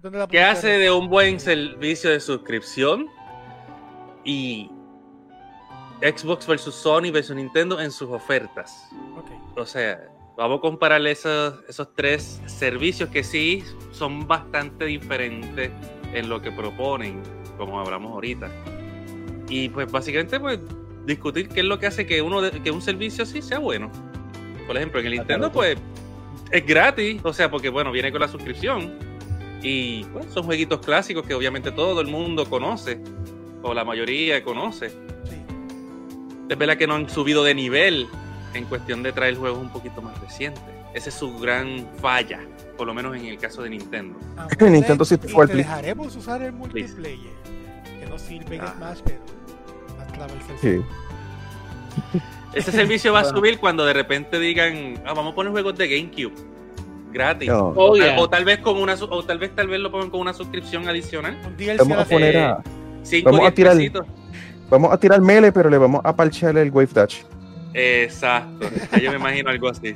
¿Dónde la ¿Qué pusiste? hace de un buen servicio de suscripción? Y Xbox versus Sony versus Nintendo en sus ofertas. O sea, vamos a comparar esos, esos tres servicios que sí son bastante diferentes en lo que proponen, como hablamos ahorita. Y pues básicamente pues discutir qué es lo que hace que uno de- que un servicio así sea bueno. Por ejemplo, en el Nintendo pues es gratis, o sea, porque bueno, viene con la suscripción y pues, son jueguitos clásicos que obviamente todo el mundo conoce o la mayoría conoce. Sí. Es verdad que no han subido de nivel en cuestión de traer juegos un poquito más recientes. Esa es su gran falla, por lo menos en el caso de Nintendo. Aunque Nintendo te- 64 y te please. dejaremos usar el multiplayer. Que no sirve en Ah. Smash, pero más el Sí. servicio. Ese servicio va a Bueno. subir cuando de repente digan, ah, vamos a poner juegos de GameCube gratis. No. Oh, o, tal, yeah. o tal vez con una o tal vez tal vez lo pongan con una suscripción adicional. Vamos a poner Eh, a, 5 Vamos a tirar- vamos a tirar mele, pero le vamos a parchear el Wave Dash. Exacto. Yo me imagino algo así.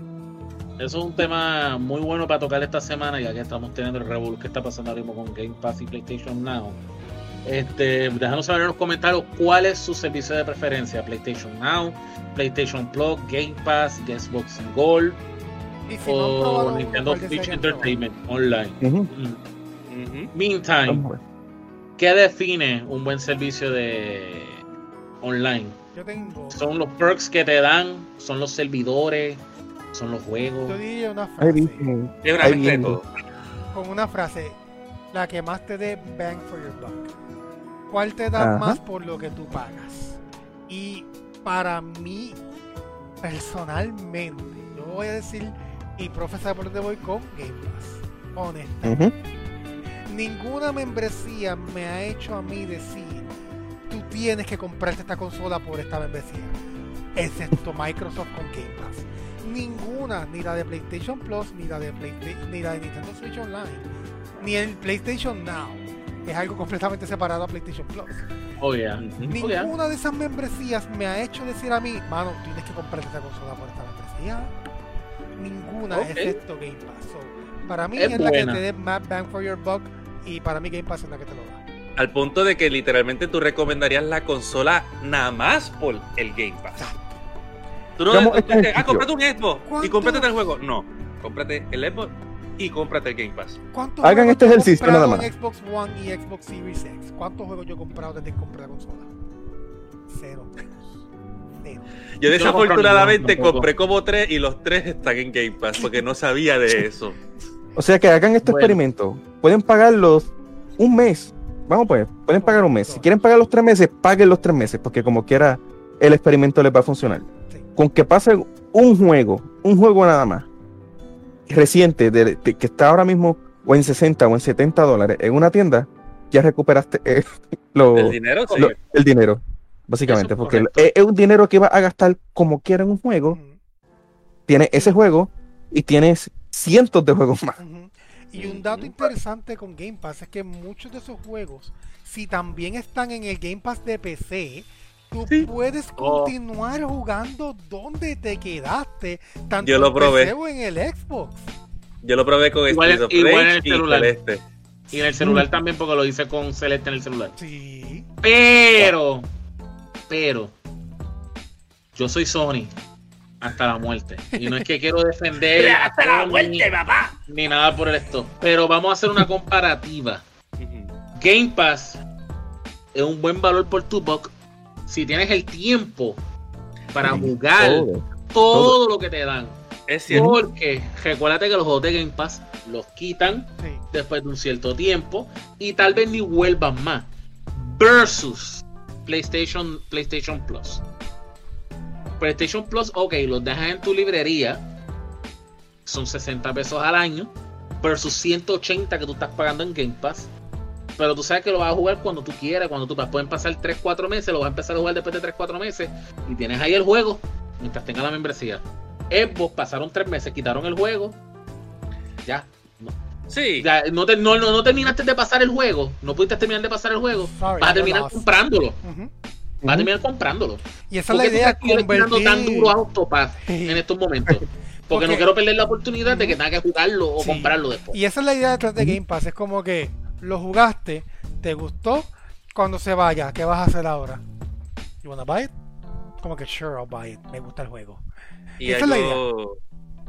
Eso es un tema muy bueno para tocar esta semana, ya que estamos teniendo el revolú que está pasando ahora mismo con Game Pass y PlayStation Now. Este, déjanos saber en los comentarios cuál es su servicio de preferencia: PlayStation Now, PlayStation Plus, Game Pass, Xbox Gold Y si o Nintendo ¿cuál Switch? Entertainment Online. Ujú. Meantime, Vamos. ¿qué define un buen servicio de online? Yo tengo. Son los perks que te dan, son los servidores, son los juegos. Yo diría una frase. Ahí todo. Con una frase. La que más te dé bang for your buck. ¿Cuál te da Ajá. más por lo que tú pagas? Y para mí, personalmente, yo voy a decir y profesar por voy con Game Pass. Honestamente. Ninguna membresía me ha hecho a mí decir tú tienes que comprarte esta consola por esta membresía excepto Microsoft con Game Pass ninguna ni la de PlayStation Plus ni la de Playsta- ni la de Nintendo Switch Online ni el PlayStation Now es algo completamente separado a PlayStation Plus Oh, yeah. Oh, yeah. ninguna de esas membresías me ha hecho decir a mí mano tienes que comprarte esta consola por esta membresía ninguna Ok. excepto Game Pass So, para mí Es es, la que te dé más bang for your buck y para mí Game Pass es la que te lo da. Al punto de que literalmente tú recomendarías la consola nada más por el Game Pass. Tú no tú este ah, cómprate un Xbox y cómprate tal juego. No, cómprate el Xbox y cómprate el Game Pass. ¿Cuántos Hagan juegos este ejercicio nada más. en Xbox One y Xbox Series X? ¿Cuántos juegos yo he comprado desde que compré la consola? Cero. Yo desafortunadamente compré como tres y los tres están en Game Pass porque no sabía de eso. O sea que hagan este Bueno. experimento. Pueden pagarlos un mes. Vamos pues, pueden pagar un mes. Si quieren pagar los tres meses, paguen los tres meses, porque como quiera, el experimento les va a funcionar. Sí. Con que pasen un juego, un juego nada más, reciente, de- de- que está ahora mismo o en 60 o en 70 dólares en una tienda, ya recuperaste eh, lo- El dinero sí. lo- el dinero, básicamente, Eso porque es, es un dinero que va a gastar como quiera en un juego, Ujú, tiene ese juego y tienes cientos de juegos más. Y un dato interesante con Game Pass es que muchos de esos juegos, si también están en el Game Pass de PC, tú Sí. puedes Oh. continuar jugando donde te quedaste, tanto Yo lo en probé. PC o en el Xbox. Yo lo probé con Igual- of igual en el y celular. Celeste. Y en el celular también, porque lo hice con Celeste en el celular. Sí. Pero, pero, yo soy Sony hasta la muerte. Y no es que quiero defender a Sony papá! ni nada por esto. Pero vamos a hacer una comparativa. Game Pass es un buen valor por tu buck si tienes el tiempo para jugar Todo. todo lo que te dan. Es cierto. Porque recuérdate que los juegos de Game Pass los quitan Sí. después de un cierto tiempo y tal vez ni vuelvan más. Versus PlayStation, PlayStation Plus. PlayStation Plus, ok, los dejas en tu librería. Son 60 pesos al año. Versus 180 que tú estás pagando en Game Pass. Pero tú sabes que lo vas a jugar cuando tú quieras, cuando tú pueden pasar 3-4 meses, lo vas a empezar a jugar después de 3-4 meses. Y tienes ahí el juego mientras tengas la membresía. Xbox pasaron 3 meses, quitaron el juego. Ya, Sí. ya, no, te- no, no, no terminaste de pasar el juego, no pudiste terminar de pasar el juego, Sorry, vas a terminar comprándolo, Ujú. vas a terminar comprándolo. Y esa es ¿Por la idea, estás tirando tan convertir... duro a Octopath en estos momentos? Porque, no quiero perder la oportunidad de que tenga que jugarlo o Sí. comprarlo después. Y esa es la idea detrás de Game Pass. Es como que lo jugaste, te gustó, cuando se vaya, ¿qué vas a hacer ahora? You wanna buy it? Como que sure, I'll buy it. Me gusta el juego. Y Esa es la algo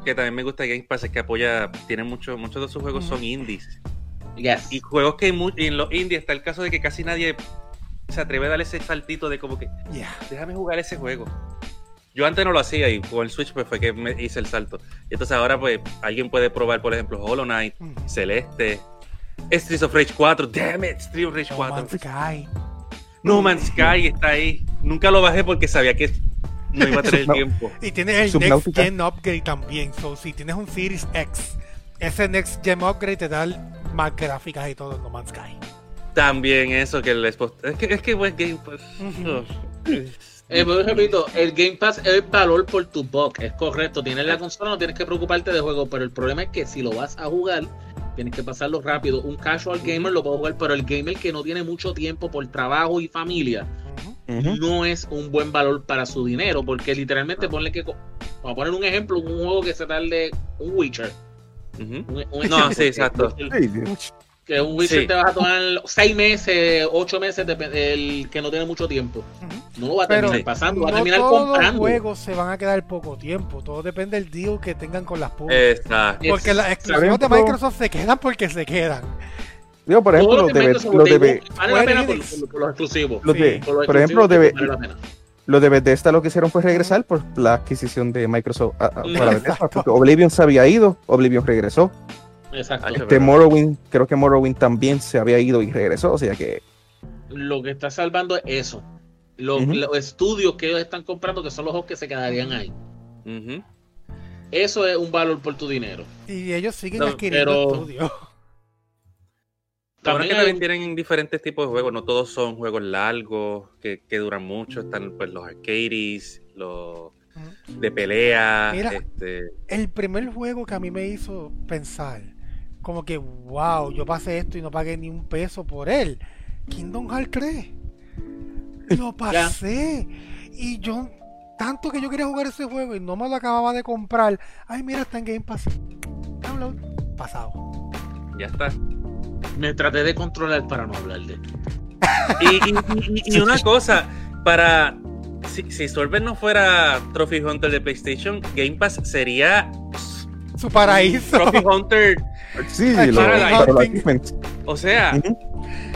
que también me gusta de Game Pass es que apoya, tiene mucho, muchos de sus juegos son indies. Yes. Y juegos que y en los indies está el caso de que casi nadie se atreve a darle ese saltito de como que, Yeah. déjame jugar ese juego. Yo antes no lo hacía y con el Switch pues fue que me hice el salto. Y entonces ahora pues alguien puede probar, por ejemplo, Hollow Knight, Ujú. Celeste, Streets of Rage 4, damn it, Streets of Rage No 4. Man's Sky. No Man's Sky está ahí. Nunca lo bajé porque sabía que no iba a tener tiempo. Y tienes el Next. Gen Upgrade también. So, si tienes un Series X, ese Next Gen Upgrade te da más gráficas y todo en No Man's Sky. También eso que el Xbox. Es que, es que buen Game Pass. Ujú. Eh, pero repito, el Game Pass es el valor por tu buck, es correcto. Tienes la consola, no tienes que preocuparte de juego, pero el problema es que si lo vas a jugar, tienes que pasarlo rápido. Un casual gamer lo puede jugar, pero el gamer que no tiene mucho tiempo por trabajo y familia, No es un buen valor para su dinero, porque literalmente ponle que, vamos a poner un ejemplo, un juego que se tarde, un Witcher. Un- un No, sí, exacto. Que un Witcher Sí. te vas a tomar seis meses, ocho meses, dep- el que no tiene mucho tiempo. No lo va a Pero terminar pasando, va a terminar todos los comprando. juegos se van a quedar poco tiempo. Todo depende del deal que tengan con las. Exacto. Porque las exclusivas de Microsoft se quedan porque se quedan. Digo, por ejemplo, los los de, los de, vale la Square pena por, Enix. por- por los exclusivos. los de- Sí. Por los por ejemplo, exclusivos de, los de Bethesda lo que hicieron fue regresar por la adquisición de Microsoft a- a- para Bethesda, porque Oblivion se había ido, Oblivion regresó. Exacto. Este. Morrowind, creo que Morrowind también se había ido y regresó, o sea que Lo que está salvando es eso. Los, los estudios que ellos están comprando, que son los juegos que se quedarían ahí. Eso es un valor por tu dinero. Y ellos siguen No, adquiriendo pero- estudios. Lo bueno es que También también tienen diferentes tipos de juegos, no todos son juegos largos, que, que duran mucho, están pues los arcades, los de pelea, Mira. este, El primer juego que a mí me hizo pensar, como que, wow, yo pasé esto y no pagué ni un peso por él. Kingdom Hearts 3. Lo pasé. Y yo, tanto que yo quería jugar ese juego y no me lo acababa de comprar. Ay, mira, está en Game Pass. Download. Pasado. ya está. Me traté de controlar para no hablar de esto. Y, y- y- y una cosa, para si, si Sorben no fuera Trophy Hunter de PlayStation, Game Pass sería Su paraíso. Trophy Hunter, sí, lo- para o sea,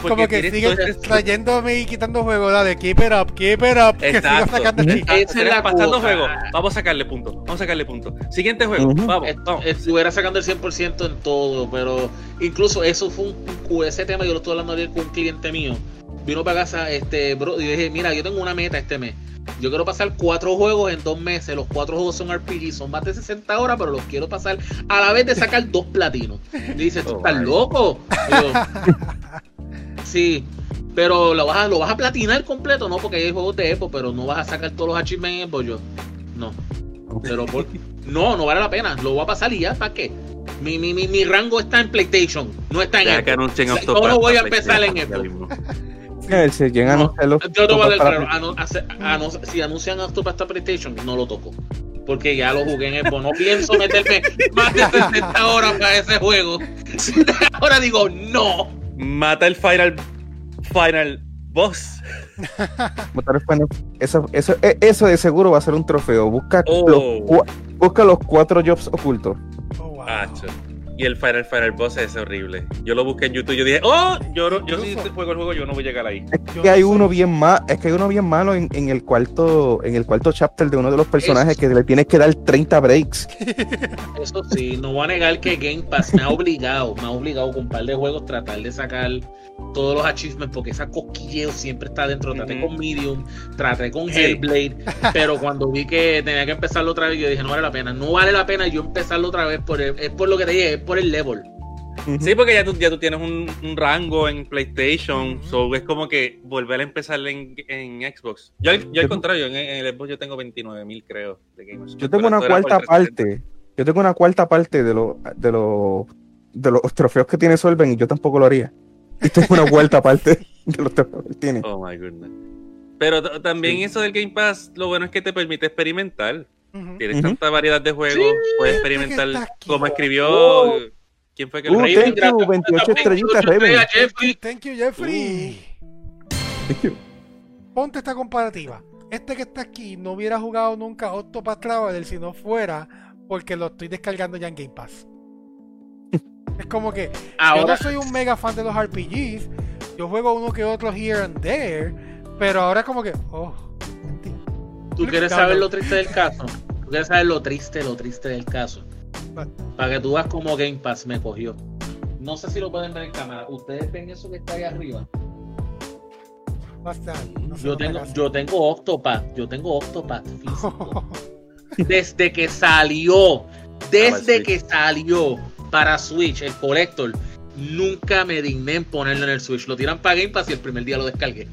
Como que sigue trayéndome y quitando juegos. Dale, keep it up, keep it up. Que Exacto. sacando Ujú. chicas. Esa es la pasando juego. Vamos a sacarle punto. Vamos a sacarle punto. Siguiente juego. Vamos, Est- vamos. Estuviera sacando el 100% en todo, pero incluso eso fue un, ese tema yo lo estuve hablando ayer con un cliente mío. Vino para casa, este, bro, y dije, mira, yo tengo una meta este mes. Yo quiero pasar cuatro juegos en dos meses. Los cuatro juegos son RPG, son más de 60 horas, pero los quiero pasar a la vez de sacar dos platinos. Y dice, ¿tú Oh, estás my. loco? Y yo, sí, pero lo vas, a, lo vas a platinar completo, ¿no? Porque hay juegos de Epo, pero no vas a sacar todos los achievements en Epo. Yo, no. Pero por- no, no vale la pena. Lo voy a pasar y ya, ¿para qué? Mi, mi, mi, mi rango está en PlayStation, no está en Deja que Xbox. anuncien O sea, ¿cómo voy a empezar en. Eh, Si llegan No, a hacer los Yo te voy a dar para- claro, a no- hace- a no- si anuncian Octopath para PlayStation, no lo toco. Porque ya lo jugué en Xbox. No pienso meterme más de 60 horas para ese juego. Ahora digo, no. Mata el final final boss. Matar Final- Eso, eso, eh, eso de seguro va a ser un trofeo. Busca, Oh. los, busca los cuatro jobs ocultos. Oh, wow. Y el final final boss es horrible. Yo lo busqué en YouTube y yo dije, oh, yo, no- yo si Incluso- juego el juego, yo no voy a llegar ahí. Es Yo que hay no uno bien mal, es que hay uno bien malo en, en el cuarto, en el cuarto chapter de uno de los personajes Es- que le tienes que dar 30 breaks. Eso sí, no voy a negar que Game Pass me ha obligado, me ha obligado con un par de juegos tratar de sacar todos los achievements porque esa cosquilleo siempre está dentro. Traté con Medium, traté con Sí. Hellblade, pero cuando vi que tenía que empezarlo otra vez, yo dije, no vale la pena. No vale la pena yo empezarlo otra vez, por el- es por lo que te dije, es por el level. Sí, porque ya tú, ya tú tienes un, un rango en PlayStation, so es como que volver a empezar en, en Xbox. Yo, al- yo al Yo- contrario, en, en el Xbox yo tengo 29.000 creo de gamers. Yo tengo una esto cuarta 360. parte. Yo tengo una cuarta parte de los de los de los trofeos que tiene Solven y yo tampoco lo haría. Y tengo una cuarta parte de los trofeos que tiene. Oh my goodness. Pero también Sí. eso del Game Pass, lo bueno es que te permite experimentar. Tienes tanta variedad de juegos, Sí, puedes experimentar aquí. como escribió. Oh. ¿Quién fue que lo Uh, escribió? thank you, 28 estrellitas, Raven. Jeffrey. Thank you, Jeffrey. Ponte esta comparativa. Este que está aquí no hubiera jugado nunca Octopath Traveler si no fuera porque lo estoy descargando ya en Game Pass. es como que yo Ahora, no soy un mega fan de los RPGs. Yo juego uno que otro here and there. Pero ahora como que, oh. ¿tú quieres saber lo triste del caso? ¿Tú quieres saber lo triste, lo triste del caso? Vale. Para que tú veas cómo Game Pass me cogió. No sé si lo pueden ver en cámara. ¿Ustedes ven eso que está ahí arriba? Bastante. No Yo tengo, yo tengo Octopath. Yo tengo Octopath físico. Desde que salió. Desde que salió para Switch, el Collector. Nunca me digné en ponerlo en el Switch. Lo tiran para Game Pass y el primer día lo descargué.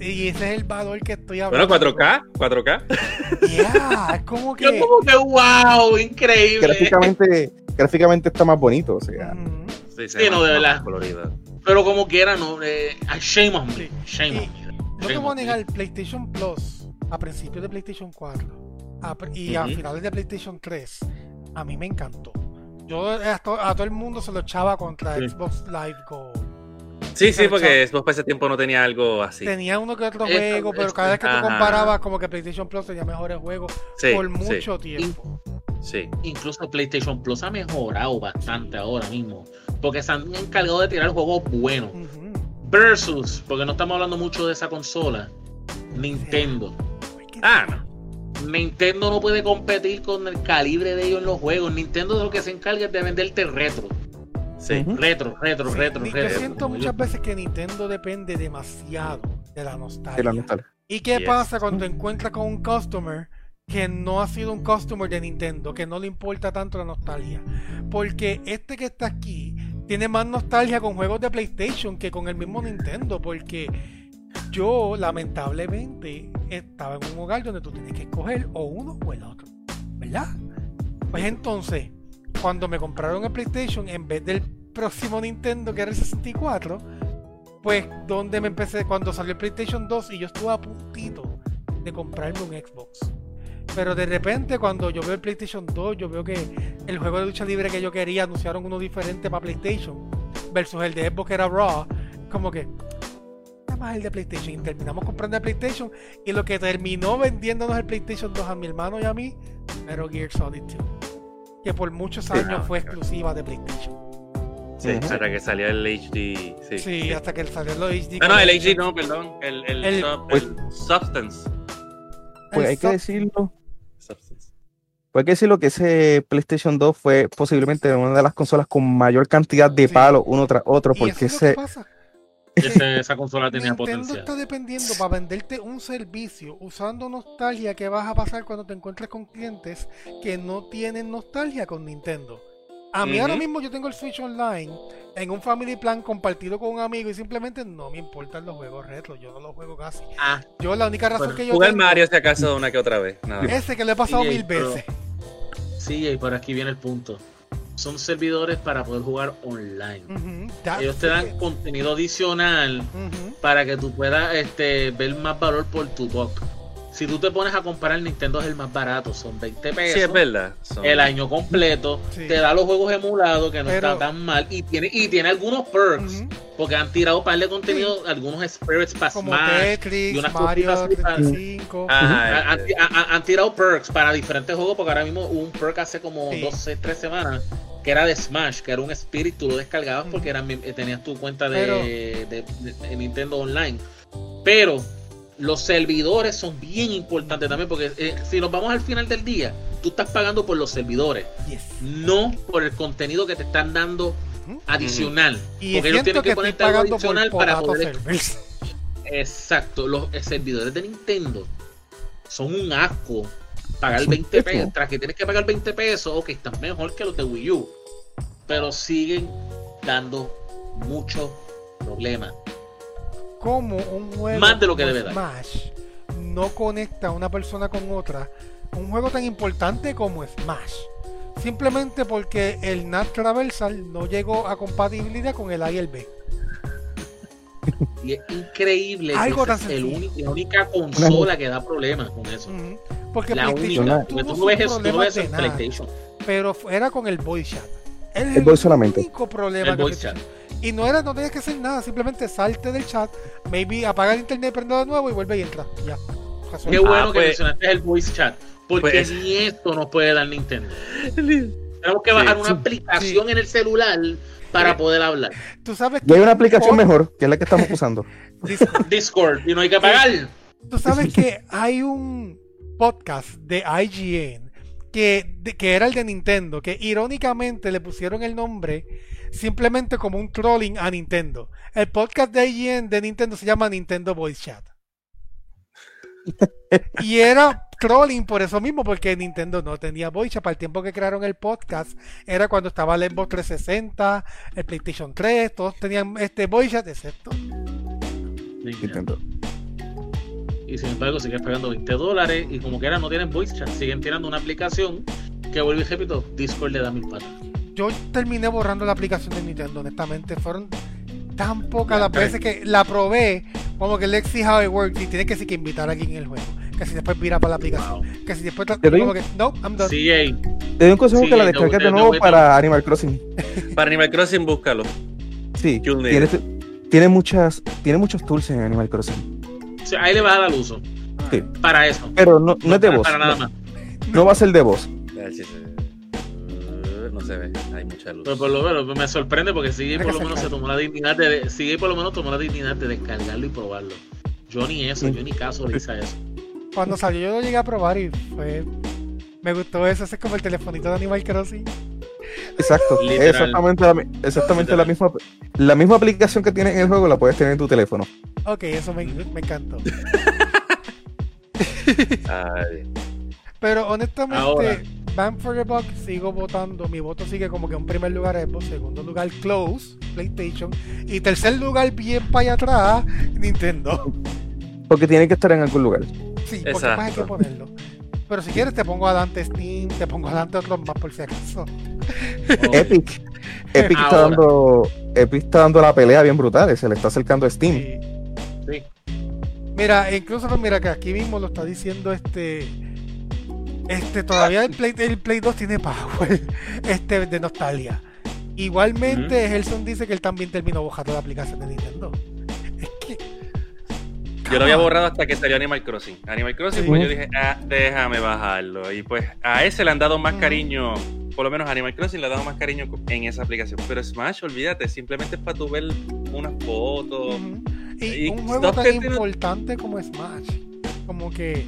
Y ese es el valor que estoy Bueno, hablando. 4K, 4K. Yeah, es como Yo que. como que wow, increíble. Gráficamente, gráficamente está más bonito, o sea. Ujú. Sí, Sí, no, de verdad. colorido. Pero como quiera, no. Eh, shame on me. Shame on me. No te Shame voy a on me. negar, PlayStation Plus, a principios de PlayStation 4 a pr- y a finales de PlayStation 3, a mí me encantó. Yo a, to- a todo el mundo se lo echaba contra Sí. Xbox Live Gold. Sí, sí, porque Xbox para ese tiempo no tenía algo así. Tenía uno que otro Esto- juego, pero cada vez que tú comparabas, como que PlayStation Plus tenía mejores juegos Sí, por sí, mucho tiempo. sí. Incluso PlayStation Plus ha mejorado bastante ahora mismo. Porque se han encargado de tirar juegos buenos. Versus, porque no estamos hablando mucho de esa consola. Nintendo. Ah, no. Nintendo no puede competir con el calibre de ellos en los juegos. Nintendo de lo que se encarga es de venderte retro. Sí. Retro, retro, Sí, retro, retro. Yo siento muchas yo- veces que Nintendo depende demasiado de la nostalgia. de la nostalgia. ¿Y qué Yes. pasa cuando encuentras con un customer que no ha sido un customer de Nintendo, que no le importa tanto la nostalgia? Porque este que está aquí tiene más nostalgia con juegos de PlayStation que con el mismo Nintendo, porque yo lamentablemente estaba en un hogar donde tú tienes que escoger o uno o el otro, ¿verdad? Pues entonces, cuando me compraron el PlayStation, en vez del próximo Nintendo que era el 64, pues donde me empecé cuando salió el PlayStation 2 y yo estuve a puntito de comprarme un Xbox. Pero de repente cuando yo veo el PlayStation 2, yo veo que el juego de lucha libre que yo quería anunciaron uno diferente para PlayStation versus el de Xbox que era Raw, como que nada más el de PlayStation y terminamos comprando el PlayStation y lo que terminó vendiéndonos el PlayStation 2 a mi hermano y a mí, Metal Gear Solid 2, que por muchos años fue exclusiva de PlayStation. Sí, hasta que salió el HD. Sí, Sí, hasta que salió los HD. Ah, no, el. HD no, perdón. El, el, El- sub- pues- el Substance. Pues El hay que decirlo. Substance. Pues hay que decirlo que ese PlayStation 2 fue posiblemente una de las consolas con mayor cantidad de Sí. palos uno tras otro, Y porque eso es lo ese, que pasa. Ese- esa consola tenía Nintendo potencial. está dependiendo para venderte un servicio usando nostalgia que vas a pasar cuando te encuentres con clientes que no tienen nostalgia con Nintendo. A mí ahora mismo yo tengo el Switch Online en un Family Plan compartido con un amigo y simplemente no me importan los juegos retro, yo no los juego casi. Ah, Yo la única razón Bueno, que yo jugar tengo Mario si acaso una que otra vez. Nada. ese que le he pasado mil pero- veces. sí, y por aquí viene el punto. Son servidores para poder jugar online. Ellos te dan it. contenido adicional para que tú puedas este, ver más valor por tu buck. Si tú te pones a comparar, Nintendo es el más barato, son 20 pesos. Sí, es verdad. Son- El año completo, Sí. te da los juegos emulados que no Pero- está tan mal y tiene y tiene algunos perks Ujú. porque han tirado un par de contenido, algunos spirits para Como Smash, y Tetris, unas Mario para- 35. Ah, han, eh, han- han- han tirado perks para diferentes juegos porque ahora mismo hubo un perk hace como Sí. dos, seis, tres semanas que era de Smash, que era un spirit, tú lo descargabas Ujú. porque era, tenías tu cuenta de, Pero- de- de- de Nintendo Online. Pero los servidores son bien importantes también porque eh, si nos vamos al final del día, tú estás pagando por los servidores, Yes. no por el contenido que te están dando adicional. Y porque ellos tienen que que ponerte algo por adicional para poder. Exacto, los eh, servidores de Nintendo son un asco. Pagar Son 20 pesos. pesos, tras que tienes que pagar 20 pesos, ok, están mejor que los de Wii U. Pero siguen dando muchos problemas. Como un juego Más de lo que debe dar. Smash no conecta a una persona con otra, un juego tan importante como Smash. Simplemente porque el NAT Traversal no llegó a compatibilidad con el A y el B. Y es increíble Algo que es el único- la única consola que da problemas con eso. Porque La PlayStation única. tú no ves eso, tú no ves nada, PlayStation. pero era con el voice chat. El voice solamente. único problema El que voice chat. Y no era, no tenías que hacer nada, simplemente salte del chat, maybe apaga el internet, prende de nuevo y vuelve y entra. Ya. Qué bueno que pues- mencionaste el voice chat. Porque Pues- ni esto nos puede dar Nintendo. Tenemos que Sí, bajar una sí, aplicación en el celular para poder hablar. Tú sabes Y hay una aplicación mejor, que es la que estamos usando. Discord. Discord y no hay que pagar. Tú sabes que hay un podcast de IGN que, de- que era el de Nintendo, que irónicamente le pusieron el nombre simplemente como un trolling a Nintendo. El podcast de IGN de Nintendo se llama Nintendo Voice Chat. Y era trolling por eso mismo, porque Nintendo no tenía voice chat. Para el tiempo que crearon el podcast, era cuando estaba el Xbox 360, el PlayStation 3, todos tenían este voice chat, excepto. Nintendo. Y sin embargo, sigues pagando 20 dólares y como quiera no tienen voice chat. Siguen tirando una aplicación que vuelvo y repito, Discord le da mil patas. Yo terminé borrando la aplicación de Nintendo, honestamente. Fueron tan pocas las veces que la probé, como que let's see how it works, y tiene que sí que invitar a alguien en el juego. Que si después vira para la aplicación. Wow. Que si después Te doy como un- que, no, I'm done. CJ, Te doy un consejo que la no, descargues de nuevo no, para Animal Crossing. Para Animal Crossing, búscalo. Sí, tiene, tiene muchas, tiene muchos tools en Animal Crossing. o sea, ahí le vas a dar uso. Sí. Para eso. Pero no, no es de para, voz. para nada no, más. no va a ser de voz. Si se- ve, hay mucha luz. Pero por lo menos me sorprende porque Tiene por lo menos se tomó la dignidad de CJ por lo menos tomó la dignidad de descargarlo y probarlo. Yo ni eso, Sí. yo ni caso le hice eso. Cuando salió yo lo llegué a probar y fue... Me gustó eso, ese es como el telefonito de Animal Crossing. Exacto. Literal. Exactamente, la, exactamente la misma la misma aplicación que tienes en el juego la puedes tener en tu teléfono. Ok, eso me, me encantó. Ay, Pero honestamente, Ahora. Band for the Buck sigo votando. Mi voto sigue como que en primer lugar Xbox, segundo lugar Close, PlayStation. Y tercer lugar, bien para allá atrás, Nintendo. Porque tiene que estar en algún lugar. Sí, porque pues hay que Exacto. ponerlo. Pero si quieres te pongo adelante Steam, te pongo adelante otros más por si acaso. Epic. Epic está dando. Epic está dando la pelea bien brutal. Se le está acercando a Steam. Sí. Sí. Mira, incluso mira que aquí mismo lo está diciendo este. Este, todavía el Play, el Play 2 tiene power este, de nostalgia. Igualmente, Gelson dice que él también terminó bajando la aplicación de Nintendo. Es que. Yo lo había borrado hasta que salió Animal Crossing. Animal Crossing, pues yo dije, ah, déjame bajarlo. Y pues a ese le han dado más cariño, por lo menos a Animal Crossing le han dado más cariño en esa aplicación. Pero Smash, olvídate, simplemente es para tu ver unas fotos. Y, Y un juego tan tiene- importante como Smash, como que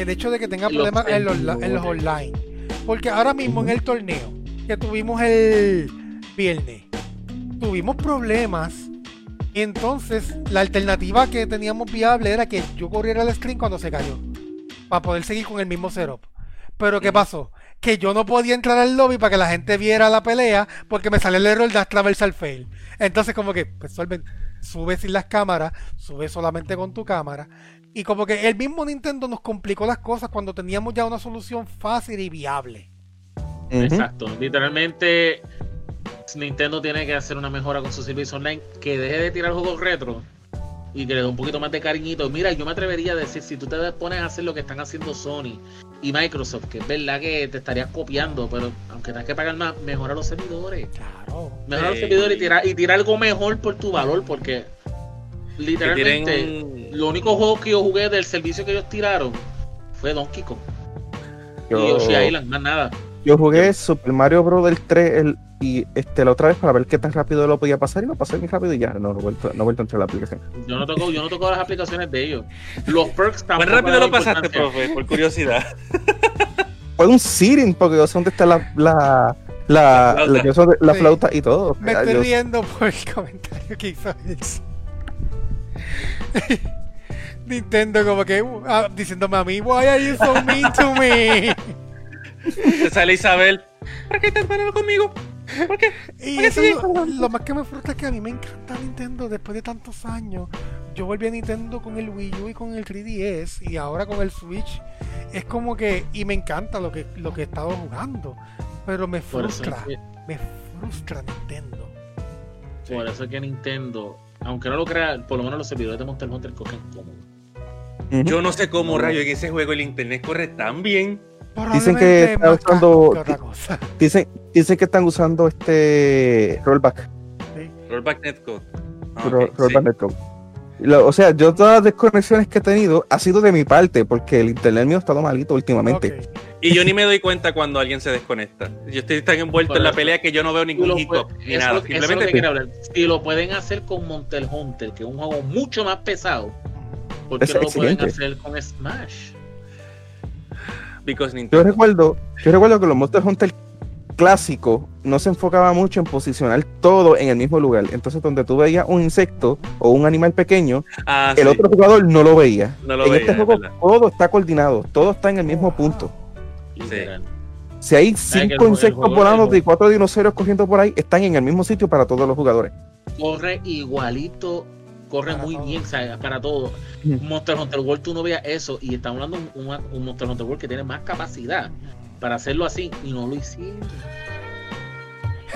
el hecho de que tenga Los problemas en los, en los servidores. online. Porque ahora mismo en el torneo que tuvimos el viernes, tuvimos problemas. Y entonces la alternativa que teníamos viable era que yo corriera el screen cuando se cayó. Para poder seguir con el mismo setup. Pero ¿qué pasó? Que yo no podía entrar al lobby para que la gente viera la pelea porque me sale el error de Traversal Fail. Entonces como que, pues sube sin las cámaras, sube solamente con tu cámara. Y como que el mismo Nintendo nos complicó las cosas cuando teníamos ya una solución fácil y viable. Exacto. Literalmente, Nintendo tiene que hacer una mejora con su servicio online, que deje de tirar juegos retro y que le dé un poquito más de cariñito. Mira, yo me atrevería a decir, si tú te pones a hacer lo que están haciendo Sony y Microsoft, que es verdad que te estarías copiando, pero aunque tengas que pagar más, mejora los servidores. Claro. Mejora los servidores y tira, y tira algo mejor por tu valor, porque Que literalmente tienen los únicos juegos que yo jugué del servicio que ellos tiraron fue Donkey Kong y Yo, Yoshi Island, más nada. yo jugué Super Mario Bros. del 3 el- y este, la otra vez para ver qué tan rápido lo podía pasar y lo pasé muy rápido y ya no, no he vuelto, no vuelto a entrar a la aplicación. Yo no toco, yo no toco las aplicaciones de ellos. Los perks ¿Cuán tampoco. rápido le lo pasaste, profe? Por curiosidad. Fue un sitting porque yo sé dónde está la, la, la, La flauta. la- yo sé la Sí. flauta y todo. Me estoy riendo por el comentario que hizo Elsa. Nintendo como que uh, ah, diciéndome a mí, why are you so mean to me? Te sale Isabel. ¿Para qué estás parado conmigo? ¿Por qué? Y eso es lo, lo más que me frustra es que a mí me encanta Nintendo después de tantos años. Yo volví a Nintendo con el Wii U y con el 3DS y ahora con el Switch. Es como que, y me encanta lo que, lo que he estado jugando, pero me eso, frustra, me frustra Nintendo. por eso es que Nintendo, aunque no lo crea, por lo menos los servidores de Monster Hunter cogen cómodo. Yo no sé cómo rayo en ese juego el internet corre tan bien. Dicen que Probablemente está más usando- casco que otra cosa. Dicen, dicen que están usando este rollback. Rollback Netcode. Ah, rollback sí. Lo- o sea, yo todas las desconexiones que he tenido ha sido de mi parte, porque el internet mío ha estado malito últimamente. Y yo ni me doy cuenta cuando alguien se desconecta. Yo estoy tan envuelto en la pelea que yo no veo ningún hiccup puedes- ni eso nada. que- eso es lo que Simplemente quiero hablar. Si lo pueden hacer con Monster Hunter, que es un juego mucho más pesado, ¿por qué Es no lo pueden hacer con Smash? because Yo Nintendo. recuerdo, yo recuerdo que los Monster Hunter clásicos no se enfocaba mucho en posicionar todo en el mismo lugar. Entonces, donde tú veías un insecto o un animal pequeño, Ah, el sí. otro jugador no lo veía. No lo en veía, este es juego todo está coordinado, todo está en el mismo punto. Literal. Si hay cinco insectos volando y cuatro dinosaurios corriendo por ahí, están en el mismo sitio para todos los jugadores. Corre igualito, corre Para muy bien, ¿sabes? para todo. Ujú. Monster Hunter World tú no veas eso y estamos hablando de un, un Monster Hunter World que tiene más capacidad para hacerlo así y no lo hicieron.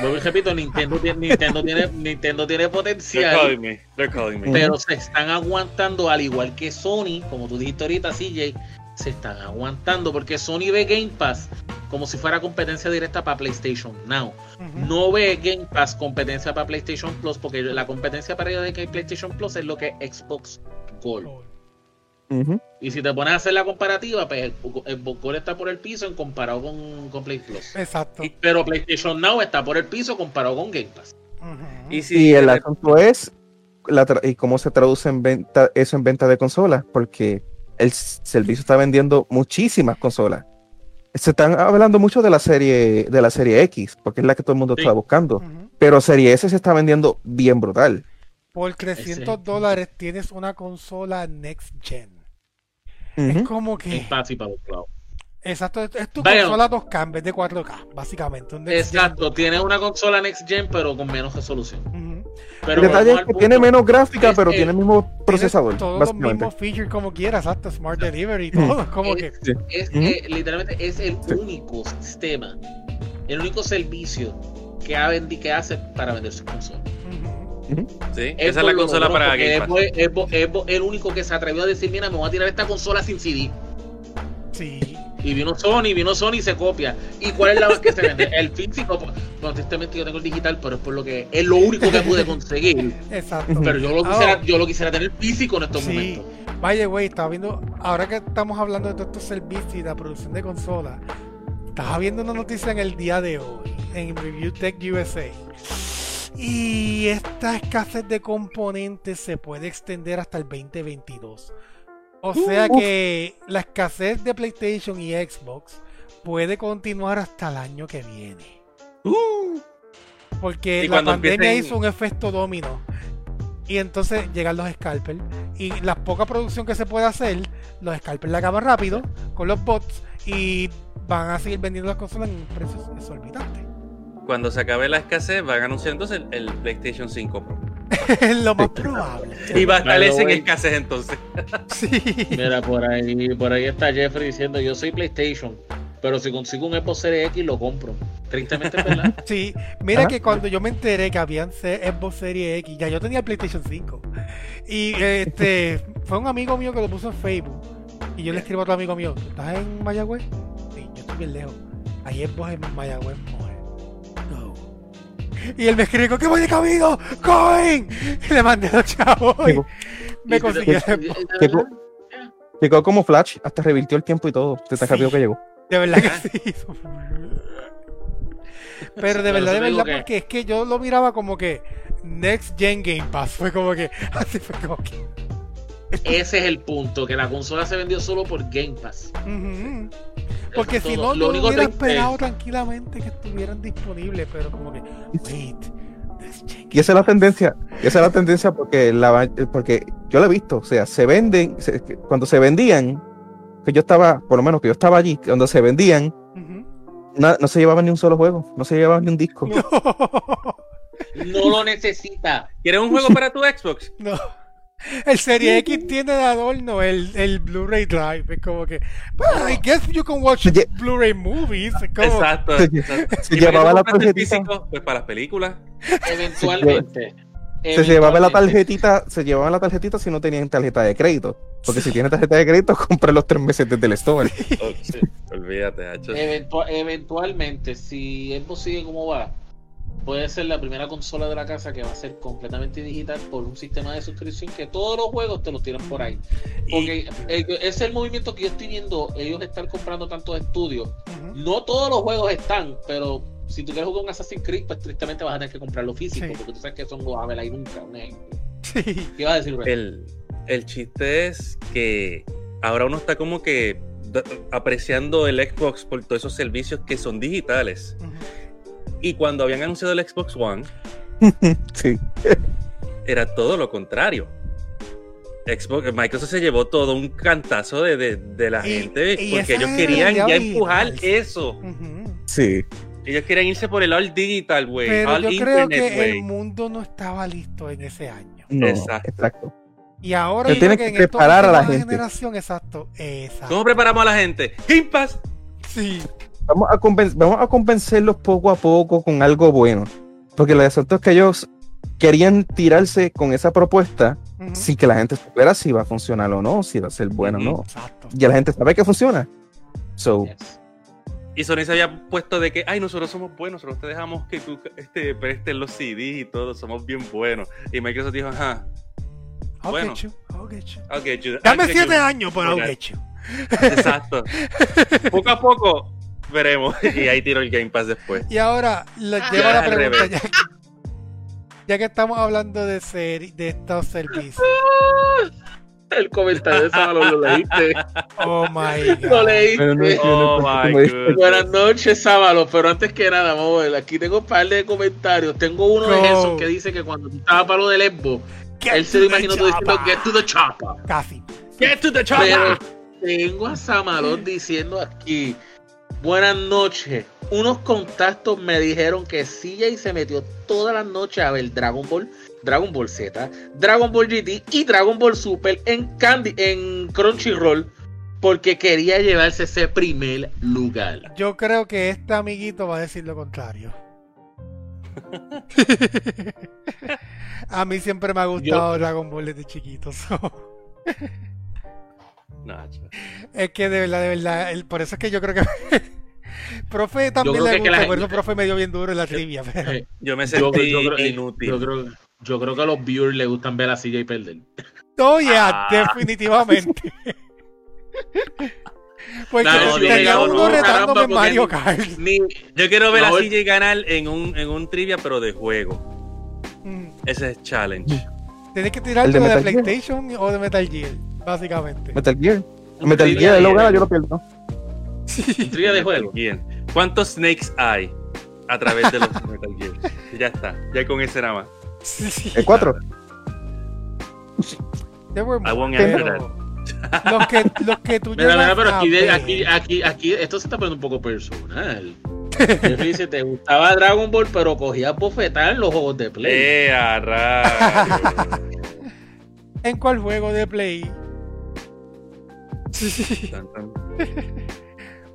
Vuelvo y repito, Nintendo tiene, Nintendo tiene, Nintendo tiene They're potencial. calling me. They're calling me. pero se están aguantando al igual que Sony, como tú dijiste ahorita, CJ, se están aguantando porque Sony ve Game Pass como si fuera competencia directa para PlayStation Now. No ve Game Pass competencia para PlayStation Plus porque la competencia para ellos de que PlayStation Plus es lo que es Xbox Gold. Y si te pones a hacer la comparativa, pues el, el Gold está por el piso en comparado con, con Play Plus. Exacto. Pero PlayStation Now está por el piso comparado con Game Pass. Y si Y el asunto es la y cómo se traduce en venta, eso en venta de consolas, porque el servicio está vendiendo muchísimas consolas. Se están hablando mucho de la serie de la serie X, porque es la que todo el mundo Sí. está buscando. Pero serie S se está vendiendo bien brutal. Por Ese 300 es- dólares tienes una consola next gen. Es como que. Y para. Exacto, es es tu Vaya. consola 2K en vez de 4K, básicamente. un gen. Exacto, tienes una consola Next Gen, pero con menos resolución. Pero el detalle es que punto. tiene menos gráfica, Es pero el- tiene el mismo procesador, Todos los básicamente. mismos features como quieras, exacto, Smart Delivery y todo. Como que. Es, es literalmente es el Sí. único sistema, el único servicio que, ha vendi- que hace para vender sus consolas. ujú. Sí, Él esa es la consola para Game Pass. fue el único que se atrevió a decir, mira, me voy a tirar esta consola sin CD. Sí. Y vino Sony, vino Sony y se copia. ¿Y cuál es la más que se vende? El físico. pues, Bueno, tristemente yo tengo el digital, pero es por lo que es lo único que pude conseguir. Exacto. Pero yo lo Ah, quisiera, yo lo quisiera tener físico en estos Sí. momentos. Vaya, güey, estaba viendo. Ahora que estamos hablando de todos estos servicios y la producción de consolas, estaba viendo una noticia en el día de hoy en Review Tech USA. Y esta escasez de componentes se puede extender hasta el 2022. O sea que la escasez de PlayStation y Xbox puede continuar hasta el año que viene. Porque Y la pandemia empiecen- hizo un efecto domino. Y entonces llegan los scalpers. Y la poca producción que se puede hacer, los scalpers la acaban rápido con los bots. Y van a seguir vendiendo las consolas en precios exorbitantes. Cuando se acabe la escasez, van a anunciar entonces el, el PlayStation 5 Pro. es lo más probable. Y va a estar ese en escasez entonces. Sí. Mira, por ahí, por ahí está Jeffrey diciendo, yo soy PlayStation, pero si consigo un Xbox Series X lo compro. Tristemente es verdad. Sí, mira que cuando yo me enteré que habían Xbox Series X, ya yo tenía el PlayStation 5. Y este fue un amigo mío que lo puso en Facebook. Y yo le escribo a otro amigo mío, ¿tú ¿estás en Mayagüez? Sí, yo estoy bien lejos. Hay Xbox en Mayagüez, mujer. Go. Y él me escribió, ¿qué voy de camino? ¡Coin! Y le mandé los chavos. y me y- Llegó, llegó como Flash, hasta revirtió el tiempo y todo. De tan Sí. rápido que llegó. De verdad que sí. Pero de verdad, de verdad, que- porque es que yo lo miraba como que Next Gen Game Pass. Fue como que, así fue como que. Ese es el punto, que la consola se vendió solo por Game Pass. Porque si no, yo único hubiera triste- esperado tranquilamente que estuvieran disponibles, pero como que, wait, Y esa es la tendencia, y esa es la tendencia porque la porque yo lo he visto, o sea, se venden, se- cuando se vendían, que yo estaba, por lo menos que yo estaba allí, cuando se vendían, na- no se llevaban ni un solo juego, no se llevaban ni un disco. No lo necesita. ¿Quieres un juego para tu Xbox? No. El Serie X tiene de adorno el, el Blu-ray Drive. Es como que, well, I guess you can watch. Blu-ray movies. Es como, Exacto. Se- exacto. se ¿Y para qué llevaba la tarjetita. físico? Pues para las películas. Eventualmente. Se llevaban la tarjetita, se llevaban la tarjetita si no tenían tarjeta de crédito. Porque si tienes tarjeta de crédito, compra los tres meses desde el store. Oh, sí, Olvídate, hacho. Eventua- eventualmente, si Xbox sigue como va, puede ser la primera consola de la casa que va a ser completamente digital por un sistema de suscripción que todos los juegos te los tiran por ahí. Porque el- ese es el movimiento que yo estoy viendo, ellos están comprando tantos estudios. No todos los juegos están, pero si tú quieres jugar un Assassin's Creed, pues tristemente vas a tener que comprarlo físico, Sí. porque tú sabes que eso no lo va a ver ahí nunca, un ejemplo. Sí. ¿Qué ibas a decir, Rey? El, el chiste es que ahora uno está como que apreciando el Xbox por todos esos servicios que son digitales. Y cuando habían anunciado el Xbox One, Sí. era todo lo contrario. Xbox, Microsoft se llevó todo un cantazo de, de- de la Y- gente y porque ellos querían ya empujar eso. Sí. Ellos querían irse por el all digital, güey. Pero All yo creo internet, que güey. el mundo no estaba listo en ese año. No, Exacto. exacto. Y ahora yo tiene creo que en esta preparar a la gente. generación, exacto, exacto. ¿Cómo preparamos a la gente? Game Pass. Sí, Vamos a, conven- vamos a convencerlos poco a poco con algo bueno. Porque lo cierto es que ellos querían tirarse con esa propuesta ujú, sin que la gente supiera si va a funcionar o no, si va a ser bueno o Ujú. no. exacto. Ya la gente sabe que funciona. So, Yes. Y Sony se había puesto de que, ay, nosotros somos buenos, nosotros te dejamos que tú este, prestes los CDs y todo, somos bien buenos. Y Microsoft dijo, ajá, I'll bueno. get you, I'll get you. I'll get you. I'll Dame get siete you". años, pero I'll Ok. get you. Exacto. poco a poco veremos. Y ahí tiro el Game Pass después. Y ahora Ah, llevo ya la al pregunta, revés. ya, ya que estamos hablando de seri- de estos servicios. El comentario de Sábalo lo leíste. Oh my Lo god. leíste. pero no- yo Oh no- my goodness. Buenas noches, Sábalo, pero antes que nada, vamos a ver, aquí tengo un par de comentarios. Tengo uno de. Gerson que dice que cuando tú estabas para lo del Get él se lo imaginó tú diciendo get to the chopper. Casi. Get to the Pero chopper. tengo a Samalón diciendo aquí, buenas noches. Unos contactos me dijeron que CJ se metió todas las noches a ver Dragon Ball, Dragon Ball Z, Dragon Ball GT y Dragon Ball Super en Candy, en Crunchyroll, porque quería llevarse ese primer lugar. Yo creo que este amiguito va a decir lo contrario. a mí siempre me ha gustado Dragon Ball desde chiquito. so. No. Es que de verdad, de verdad, el- por eso es que yo creo que profe también le gusta, la- por eso profe me dio bien duro en la trivia. Pero... Eh, Yo me sentí yo creo, eh, inútil. yo creo- yo creo que a los viewers les gustan ver a CJ perder. Oh, yeah, Ah. definitivamente. Porque No, tenía uno no, retándome caramba, Mario Kart. Ni, Yo quiero ver No, a CJ ganar en un, en un trivia, pero de juego. Mm. Ese es challenge. Tienes que tirarte ¿El de de, Gear? PlayStation o de Metal Gear, básicamente. Metal Gear. Metal Gear, lo gana, yo lo pierdo. un trivia de juego. Bien. ¿Cuántos snakes hay a través de los Metal Gear? Ya está. Ya con ese nada más. Sí, sí. El 4. There were I won't more, answer pero Los que, los que tú Mira, pero aquí, de- ver. aquí, aquí, aquí, esto se está poniendo un poco personal. Jeffrey dice, te gustaba Dragon Ball, pero cogía bofetar en los juegos de Play. ¡Eh, a rayos! ¿En cuál juego de Play?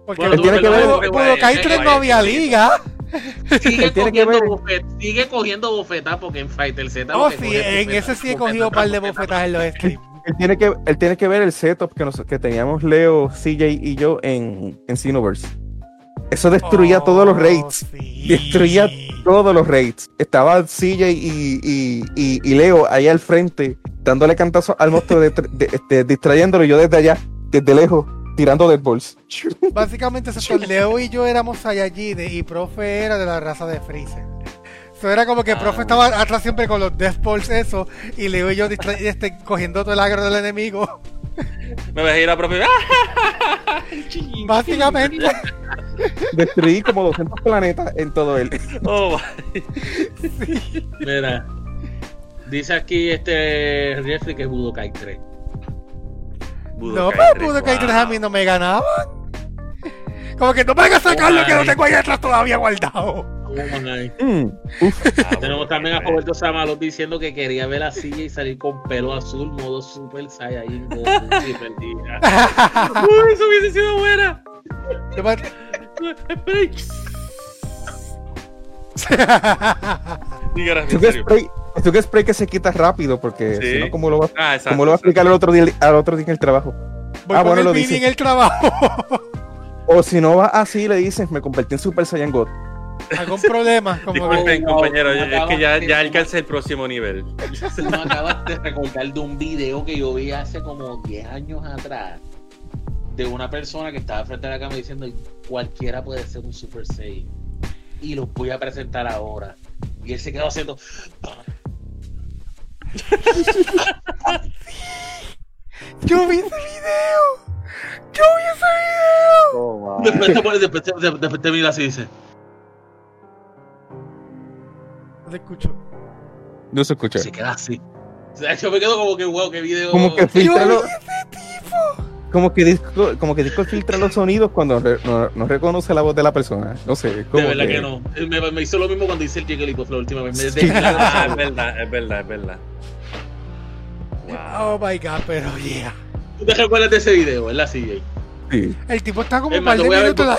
Porque Bueno, tiene que ver- Budo- Budokai eh, 3 eh, no había liga. Sigue, cogiendo bofet- sigue cogiendo bofetas porque en Fighter Z. Oh, sí, en ese sí he cogido un par de bofeta. bofetas en los streams. Él tiene, que, él tiene que ver el setup que, nos- que teníamos Leo, CJ y yo en, en Xenoverse. Eso destruía todos los Oh, raids. sí. Destruía todos los raids. Estaba CJ y, y, y, y Leo ahí al frente, dándole cantazo al monstruo, de, de- este, distrayéndolo y yo desde allá, desde lejos, tirando Dead Balls. Básicamente Leo y yo éramos Saiyajin y profe era de la raza de Freezer. Eso era como que profe Ah. estaba atrás siempre con los Death Balls eso y Leo y yo este, cogiendo todo el agro del enemigo. Me ves ahí la propia. Básicamente. Destruí como 200 planetas en todo él. Oh, Mira, dice aquí este Jeffrey que es Budokai 3. No, pero Budokai 3 a mí no me ganaban. Como que no me hagas sacar lo que no tengo ahí atrás todavía guardado. Mm, uf, Tenemos también a Roberto Samalos diciendo que quería ver a silla y salir con pelo azul, modo Super perdida. Uy, eso hubiese sido buena. Tú serio. spray, Es un spray que se quita rápido porque Sí. si no, ¿cómo lo va, Ah, exacto. cómo lo va a explicar al otro día, al otro día en el trabajo? Voy Ah, con bueno, el lo dice. en el trabajo. O si no va así, le dices, me convertí en Super Saiyan God. Algún problema. Como que- Disculpen, Wow, compañero, me es que ya, ya alcancé el próximo nivel. Me acabas de recordar de un video que yo vi hace como 10 años atrás de una persona que estaba frente a la cámara diciendo cualquiera puede ser un Super Saiyan y los voy a presentar ahora y él se quedó haciendo Yo vi ese video. Yo vi ese video. después te pone- después te- después te mira así y dice No te escucho. No se escucha. se queda así o sea, yo me quedo como que wow qué video Como que filtra los, tipo. como que disco, como que disco filtra los sonidos cuando re- no, no reconoce la voz de la persona. No sé, de como verdad que, no me, me hizo lo mismo cuando hice el Jigglypuff la última vez me Sí. Ah, es verdad, es verdad, es verdad. Wow. Oh my god, pero yeah. ¿Tú te recuerdas de ese video verdad CJ? Sí. El tipo está como un par de ver minutos.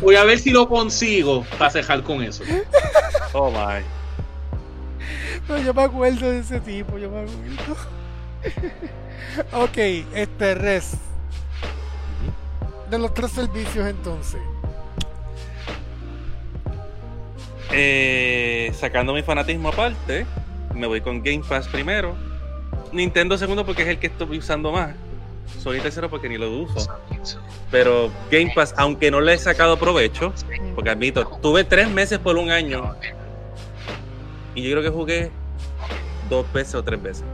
Voy a ver si lo consigo para cejar con eso Oh my. No, yo me acuerdo de ese tipo, yo me acuerdo. ok, este res. De los tres servicios entonces. Eh, sacando mi fanatismo aparte, me voy con Game Pass primero. Nintendo segundo porque es el que estoy usando más. Sony tercero porque ni lo uso. Pero Game Pass, aunque no le he sacado provecho, porque admito, tuve tres meses por un año y yo creo que jugué dos veces o tres veces.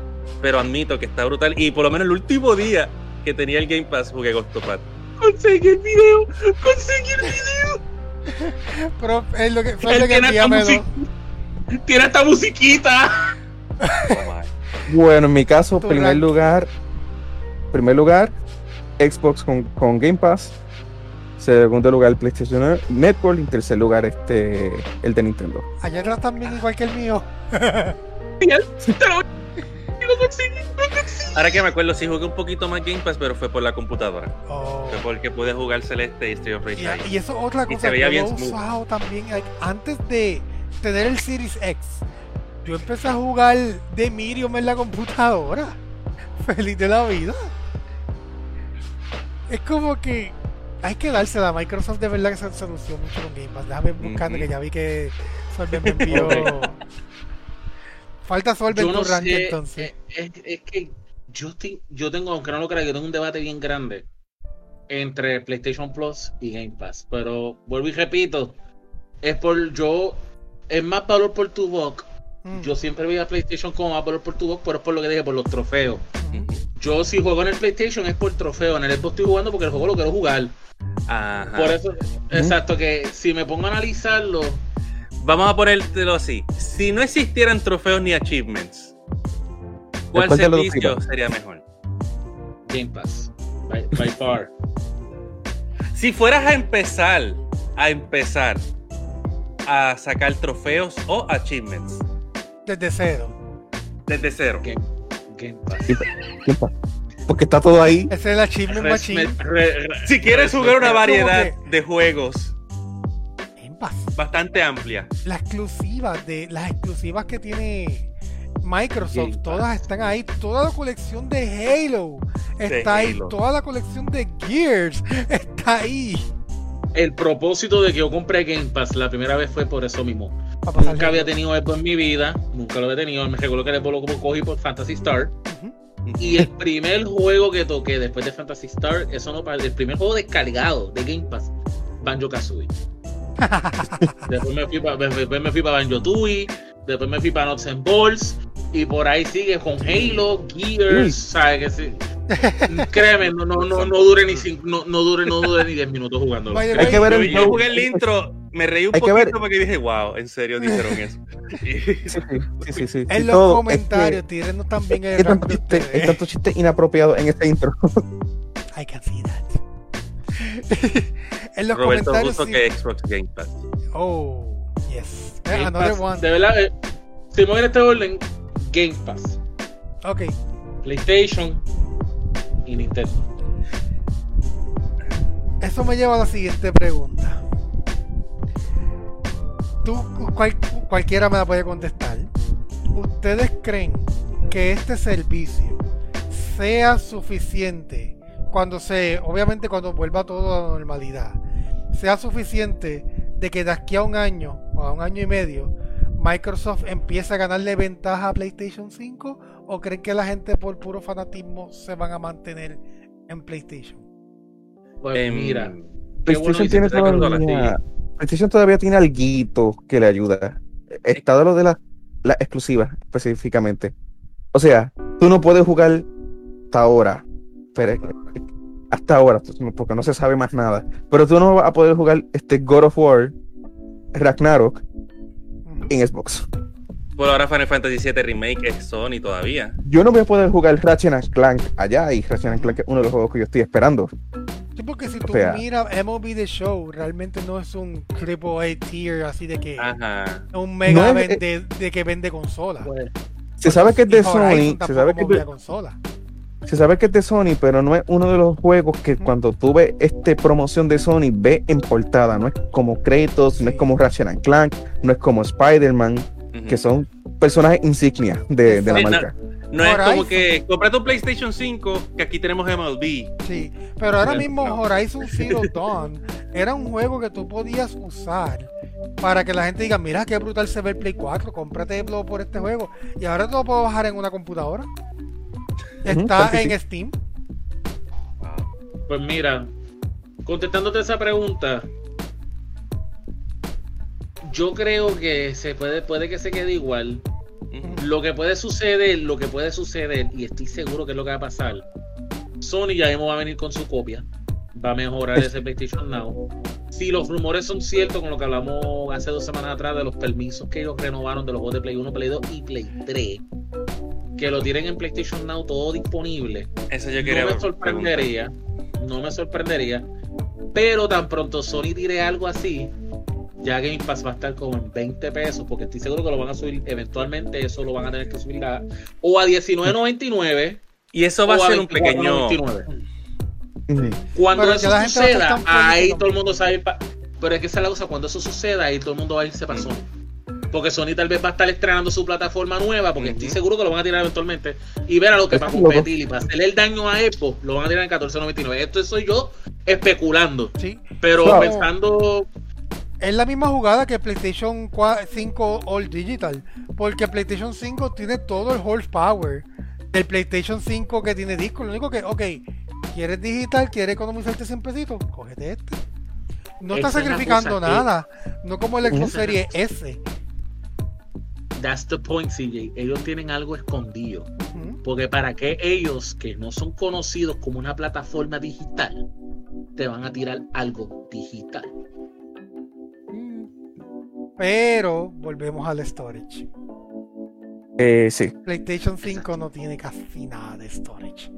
Pero admito que está brutal y por lo menos el último día que tenía el Game Pass jugué Octopath. conseguí el video conseguí el video Pero es lo que fue lo que tiene esta envíamelo. music- tiene esta musiquita Oh. Bueno, en mi caso, primer rank. lugar, primer lugar, Xbox con, con Game Pass. Segundo lugar, PlayStation Network. Y tercer lugar, este, el de Nintendo. Allá atrás también igual que el mío. Ahora que me acuerdo, sí jugué un poquito más Game Pass, pero fue por la computadora. Oh. Fue porque pude jugar Celeste y Street of Rage Y, eso es otra Y cosa se veía que yo he usado también. antes de tener el Series X, yo empecé a jugar de Miriam en la computadora. Feliz de la vida. Es como que hay que dársela a Microsoft de verdad que se sedució mucho con Game Pass. Déjame buscando que ya vi que Solven me envió. Falta Solven yo no tu rank sé entonces. eh, es, es que yo estoy, yo tengo aunque no lo crea yo tengo un debate bien grande entre PlayStation Plus y Game Pass pero vuelvo y repito es por yo es más valor por tu box Mm, yo siempre veía PlayStation como más valor por tu box pero es por lo que dije por los trofeos mm. Yo si juego en el PlayStation es por trofeo en el Xbox estoy jugando porque el juego lo quiero jugar Ajá. por eso exacto que si me pongo a analizarlo Vamos a ponértelo así. Si no existieran trofeos ni achievements, ¿cuál ¿Cuál de los dos servicio sería mejor? Game Pass by, by far Si fueras a empezar, a empezar a sacar trofeos o achievements Desde cero. desde cero. Game, Game Pass Game Pass. Porque está todo ahí. Ese es el Achievement Machine. Resme- re- re- Si quieres jugar una variedad de juegos Game Pass. bastante amplia, las exclusivas de las exclusivas que tiene Microsoft, todas están ahí, toda la colección de Halo está ahí, Halo. toda la colección de Gears está ahí. El propósito de que yo compré Game Pass la primera vez fue por eso mismo. Para pasar Nunca había tenido Xbox en mi vida, nunca lo había tenido. Me recuerdo que el Xbox lo cogí por Fantasy Star. Y el primer juego que toqué después de Fantasy Star, eso no para el primer juego descargado de Game Pass, Banjo Kazooie. después me fui para para Banjo Tooie, después me fui para Nuts and Balls, y por ahí sigue con Halo, Gears, Uy. ¿sabes? Que sí. Créeme, no, no, no, no dure ni cinco- no, no dure, no dure ni 10 minutos Yo, el yo jugué el intro, me reí un Hay que poquito ver- porque dije, wow, en serio dijeron eso. Sí, sí, sí, sí, sí, En los todo. comentarios, Es tírenos también que el hay, tanto chiste, hay ustedes. tanto chiste inapropiado en este intro. I can see that. en los Roberto comentarios. sí- que Xbox Game Pass. Oh, yes. Eh, Game Another Pass, one. De verdad, eh, si me voy en este orden, Game Pass, Ok. PlayStation y Nintendo. Eso me lleva a la siguiente pregunta. Tú, cual- cualquiera me la puede contestar. ¿Ustedes creen que este servicio sea suficiente cuando se, obviamente cuando vuelva todo a la normalidad, sea suficiente de que de aquí a un año o a un año y medio Microsoft empiece a ganarle ventaja a PlayStation 5 o creen que la gente por puro fanatismo se van a mantener en PlayStation? Pues Em, mira, bueno PlayStation, que tiene todavía, PlayStation todavía tiene algo que le ayuda. Está de lo de las las exclusivas específicamente. O sea, tú no puedes jugar hasta ahora. Pero, hasta ahora, pues, porque no se sabe más nada. Pero tú no vas a poder jugar este God of War Ragnarok en Xbox. Por ahora Final Fantasy VII Remake es Sony todavía. Yo no voy a poder jugar Ratchet Clank allá y Ratchet Clank es uno de los juegos que yo estoy esperando. Sí, porque si tú sea- miras MLB The Show, realmente no es un triple A tier así de que Ajá. es un mega No es- vende- de que vende consolas. pues, Se sabe que es de Sony, se sabe que es de- consola. Se sabe que es de Sony, pero no es uno de los juegos que cuando tú ves este promoción de Sony, ve en portada. No es como Kratos, no es como Ratchet and Clank, no es como Spider-Man, que son personajes insignia de, de la Sí, no. No es como Horizon. que comprate un PlayStation 5, que aquí tenemos MLB. Sí, pero ahora mismo. Horizon Zero Dawn era un juego que tú podías usar para que la gente diga, mira qué brutal se ve el Play 4, cómprate por este juego. Y ahora te lo puedo bajar en una computadora. Está en sí. Steam. pues mira, contestándote esa pregunta, yo creo que se puede, puede que se quede igual. Lo que puede suceder, lo que puede suceder, y estoy seguro que es lo que va a pasar. Sony ya mismo va a venir con su copia. Va a mejorar ese PlayStation Now. Si los rumores son ciertos con lo que hablamos hace dos semanas atrás de los permisos que ellos renovaron de los juegos de Play 1, Play 2 y Play 3, que lo tienen en PlayStation Now todo disponible, Eso yo quería no me preguntar. sorprendería. No me sorprendería. Pero tan pronto Sony tire algo así, ya Game Pass va a estar como en 20 pesos, porque estoy seguro que lo van a subir eventualmente. Eso lo van a tener que subir a, o a 19.99 Y eso va a ser un pequeño. 24.99. Ujú. Cuando Pero eso va a suceda, ahí todo el mundo sabe. Pero es que esa es la cosa, cuando eso suceda, ahí todo el mundo va a irse para Sony. Porque Sony tal vez va a estar estrenando su plataforma nueva, porque estoy seguro que lo van a tirar eventualmente. Y ver a lo que es loco. competir y para hacerle el daño a Apple, lo van a tirar en 14.99. Esto soy yo especulando. Sí. Pero Claro. pensando, Es la misma jugada que PlayStation 4 5 All Digital. Porque PlayStation 5 tiene todo el horsepower del PlayStation 5 que tiene disco. Lo único que, ok, ¿quieres digital? ¿Quieres economizarte 100 pesitos? Cógete este. No estás Esa es la sacrificando que- nada. No como el Xbox Esa- Series S. that's the point, CJ. Ellos tienen algo escondido. Porque para que ellos, que no son conocidos como una plataforma digital, te van a tirar algo digital. Pero volvemos al storage. Eh, sí. PlayStation 5 no tiene casi nada de storage.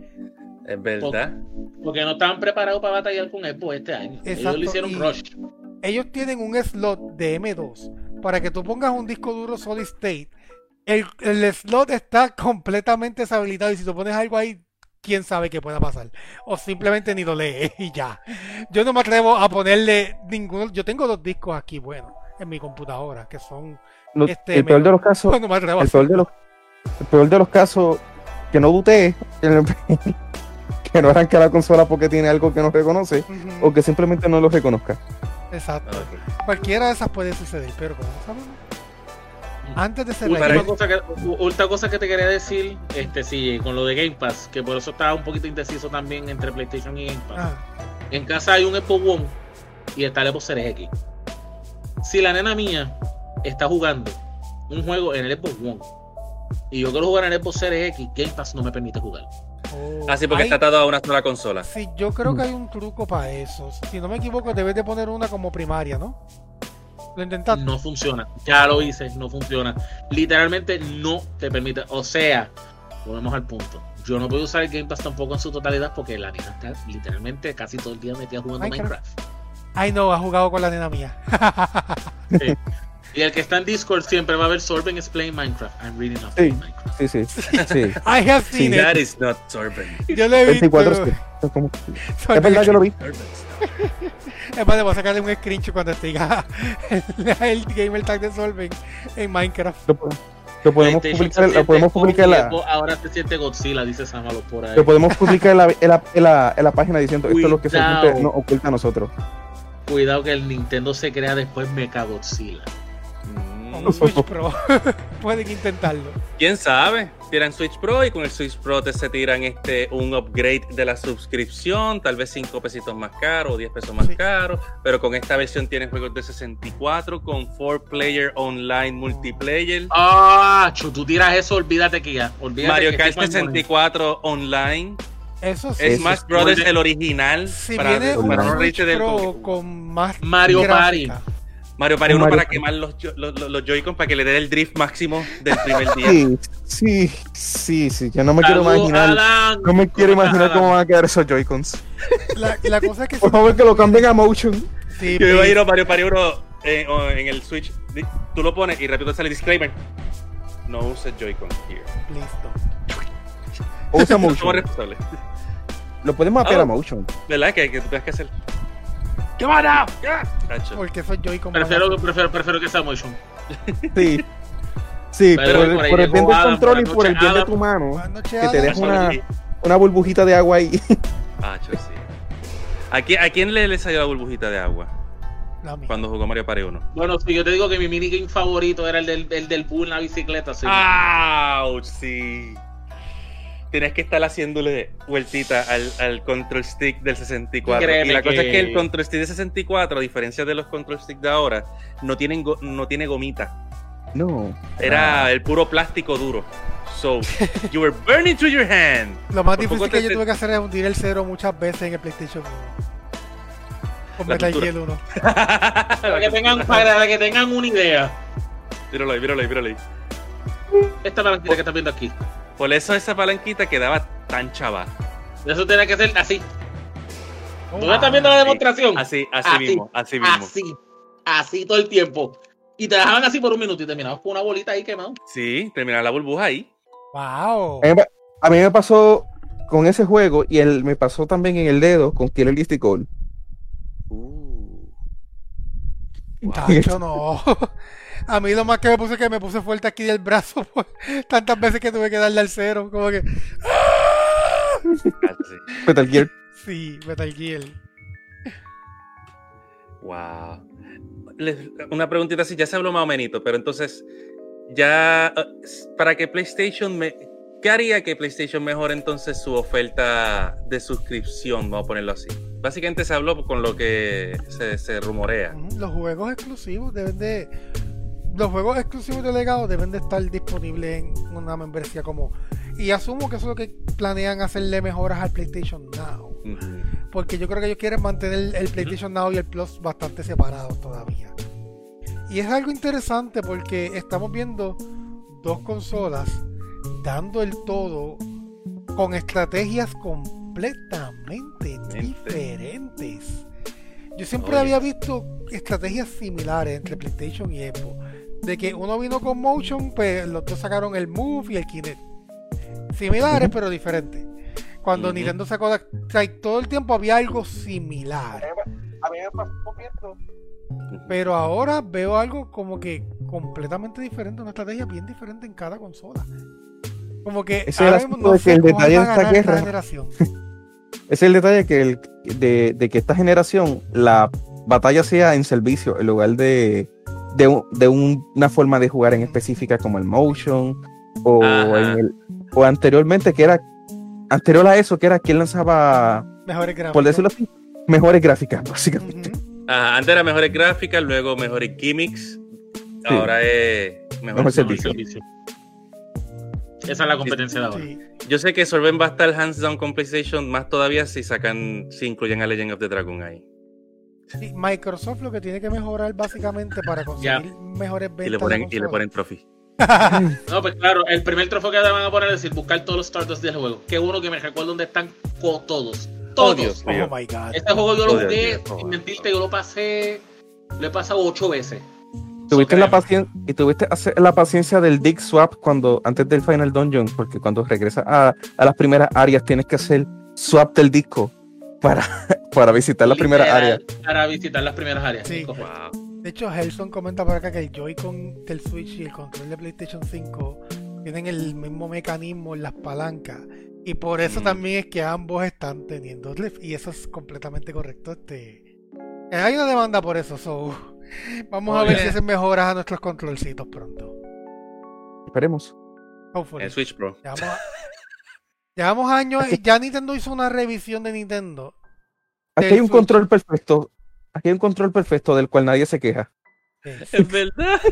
Es verdad. Porque no estaban preparados para batallar con Xbox este año. Ellos Exacto, le hicieron y- rush. ellos tienen un slot de M2 para que tú pongas un disco duro solid state. El, el slot está completamente deshabilitado y si tú pones algo ahí, quién sabe qué pueda pasar. O simplemente ni lo lees y ya. Yo no me atrevo a ponerle ninguno. Yo tengo dos discos aquí, bueno, en mi computadora, que son. No, Este, el peor me- de los casos, No el peor de los, el peor de los casos que no dudé, que no arranque la consola porque tiene algo que no reconoce o que simplemente no lo reconozca. Exacto. Cualquiera de esas puede suceder, pero como no sabemos. Antes de ser Última Para- cosa, que, cosa que te quería decir, este sí, con lo de Game Pass, que por eso estaba un poquito indeciso también entre PlayStation y Game Pass. Ah, En casa hay un Xbox One y está el Xbox Series X. Si la nena mía está jugando un juego en el Xbox One y yo quiero jugar en el Xbox Series X, Game Pass no me permite jugar. oh, Así porque hay- está atado a una sola consola. Sí, yo creo que hay un truco para eso. Si no me equivoco, debes de poner una como primaria, ¿no? Lo intentaste. No funciona. Ya lo hice, no funciona. Literalmente no te permite. O sea, volvemos al punto. Yo no puedo usar el Game Pass tampoco en su totalidad porque la nena está literalmente casi todo el día metida jugando Minecraft. Minecraft. Ay, no, ha jugado con la nena mía. Y el que está en Discord siempre va a ver Sorben explain Minecraft. I'm reading up Sí. Minecraft. Sí, sí, sí. I have seen it. That is not sorbent. Yo lo he visto. 24 sí. Es como- es verdad que lo vi. Es más, le voy a sacarle un screenshot cuando te diga el, el gamer tag de Solven en Minecraft. Lo Lo podemos publicar, se lo podemos publicar en la, Ahora se siente Godzilla, dice Samalo por ahí. lo podemos publicar en la, en la, en la- en la página diciendo esto es lo que Cuidado. solamente nos oculta a nosotros. Cuidado que el Nintendo se crea después Mecha Godzilla. Mm, Con Switch Pro. Pueden intentarlo. ¿Quién sabe? Tiran Switch Pro y con el Switch Pro te se tiran este un upgrade de la suscripción, tal vez 5 pesitos más caro o 10 pesos más Sí. caro, pero con esta versión tienes juegos de 64 con 4 player online multiplayer. Ah, chu, tú tiras eso, olvídate que ya. Olvídate Mario Kart estoy mal 64 online, Eso sí. Es- Smash Brothers el original si para, viene para no reírte del con más Mario gráfica, Mario Party Un 1 Mario para Party. quemar los, los, los- los Joy-Con para que le dé el drift máximo del primer día. Sí, sí, sí, sí. Yo no me quiero imaginar. Alan. No me quiero ¿Cómo estás, imaginar cómo van a quedar esos Joy-Cons. La, la cosa es que Por favor, que lo cambien a motion. Sí, Yo iba a ir a Mario Party 1 eh, en el Switch. Tú lo pones y rápido sale disclaimer. No uses Joy-Con here. please don't. O usa Somos motion. responsables. Lo podemos Ah. a motion. ¿Verdad? Que, que tú tengas que hacer. ¡Qué! Tacho. Porque soy Joy-Con. Prefiero, prefiero, prefiero que sea motion. Sí. Sí, Pero por, el- por ahí por el bien del control y por el bien de tu mano, que te deja una, una burbujita de agua ahí. Tacho, sí. ¿A quién, a quién le, le salió la burbujita de agua cuando jugó Mario Party 1? Bueno, si yo te digo que mi minigame favorito era el del, el del bull en la bicicleta. sí. ¡Auch! Sí. Tienes que estar haciéndole vueltita al, al control stick del 64. Créeme y la cosa es que el control stick de 64, a diferencia de los control stick de ahora, no, tienen go- no tiene gomita. No. Era el puro plástico duro. So, you were burning through your hand. Lo más Por difícil que te- yo tuve que hacer es hundir el cero muchas veces en el PlayStation 1. Con La Metal. Gear 1. Para que, tengan, para que tengan una idea. Míralo ahí, míralo ahí, míralo ahí. Esta palanquita que estás viendo aquí. Por eso esa palanquita quedaba tan chava. Eso tiene que ser así. Oh, ¿Tú estás viendo la demostración? Así, así, Así, mismo, así mismo. Así. Así todo el tiempo. Y te dejaban así por un minuto y terminabas con una bolita ahí quemada. Sí, terminar la burbuja ahí. Wow. A mí, me- pasó con ese juego y el, me pasó también en el dedo con Killer Instinct Gold. Uh. Tacho, no. A mí lo más que me puse es que me puse fuerte aquí del brazo por tantas veces que tuve que darle al cero. Como que. Así. Metal Gear. Sí, Metal Gear. Wow. Les- una preguntita así, ya se habló más o menos, pero entonces, ya, eh, para que PlayStation, me, ¿qué haría que PlayStation mejore entonces su oferta de suscripción? Vamos a ponerlo así. Básicamente se habló con lo que se, se rumorea. Los juegos exclusivos deben de. Los juegos exclusivos de legado deben de estar disponibles en una membresía como. Y asumo que eso es lo que planean hacerle mejoras al PlayStation Now. Porque yo creo que ellos quieren mantener el PlayStation Now y el Plus bastante separados todavía. Y es algo interesante porque estamos viendo dos consolas dando el todo con estrategias completamente diferentes. Yo siempre Oye. había visto estrategias similares entre PlayStation y Xbox. De que uno vino con Motion, pues los dos sacaron el Move y el Kinect. Similares, pero diferentes. Cuando Ujú. Nintendo sacó la... o sea, todo el tiempo había algo similar. A mí me pasó viendo. Pero ahora veo algo como que completamente diferente, una estrategia bien diferente en cada consola. Como que es ahora el mismo no de que sé el detalle de a esta guerra- generación. Es el detalle que el, de, de que esta generación la batalla sea en servicio en lugar de, de, un- de un- una forma de jugar en específica como el motion o, en el- o anteriormente que era anterior a eso que era quien lanzaba Mejores gráficos. por decirlo así mejores gráficas básicamente Ujú. Ajá, antes era mejores gráficas, luego mejores gimmicks, ahora es mejor, Mejor servicio. servicio. Esa es la competencia de ahora. Sí. Yo sé que Solven va a estar hands down con PlayStation más todavía si sacan, si incluyen a Legend of the Dragon ahí. Sí, Microsoft lo que tiene que mejorar básicamente para conseguir mejores ventas Y le ponen, y le ponen trophy. No, pues claro, el primer trofeo que te van a poner es decir, buscar todos los Stardust del juego. Qué uno que me recuerdo dónde están todos. Todos. Dios. Oh my god. este juego yo lo jugué. Oh, sin mentirte, yo lo pasé, lo he pasado ocho veces. tuviste So, la paciencia y tuviste hacer la paciencia del dig swap cuando antes del final dungeon porque cuando regresas a, a las primeras áreas tienes que hacer swap del disco para, para visitar la primera Literal, área Para visitar las primeras áreas. Sí. Wow. De hecho, Helson comenta por acá que el Joy-Con del Switch y el control de PlayStation 5 tienen el mismo mecanismo en las palancas. Y por eso Mm. también es que ambos están teniendo. Y eso es completamente correcto. Este... Hay una demanda por eso, so... Vamos a ver si hacen mejoras a nuestros controlcitos pronto. Esperemos. Hopefully. El Switch Pro. Llevamos, a- llevamos años y ya Nintendo hizo una revisión de Nintendo. Aquí hay un Switch. control perfecto. Aquí hay un control perfecto del cual nadie se queja. Es verdad.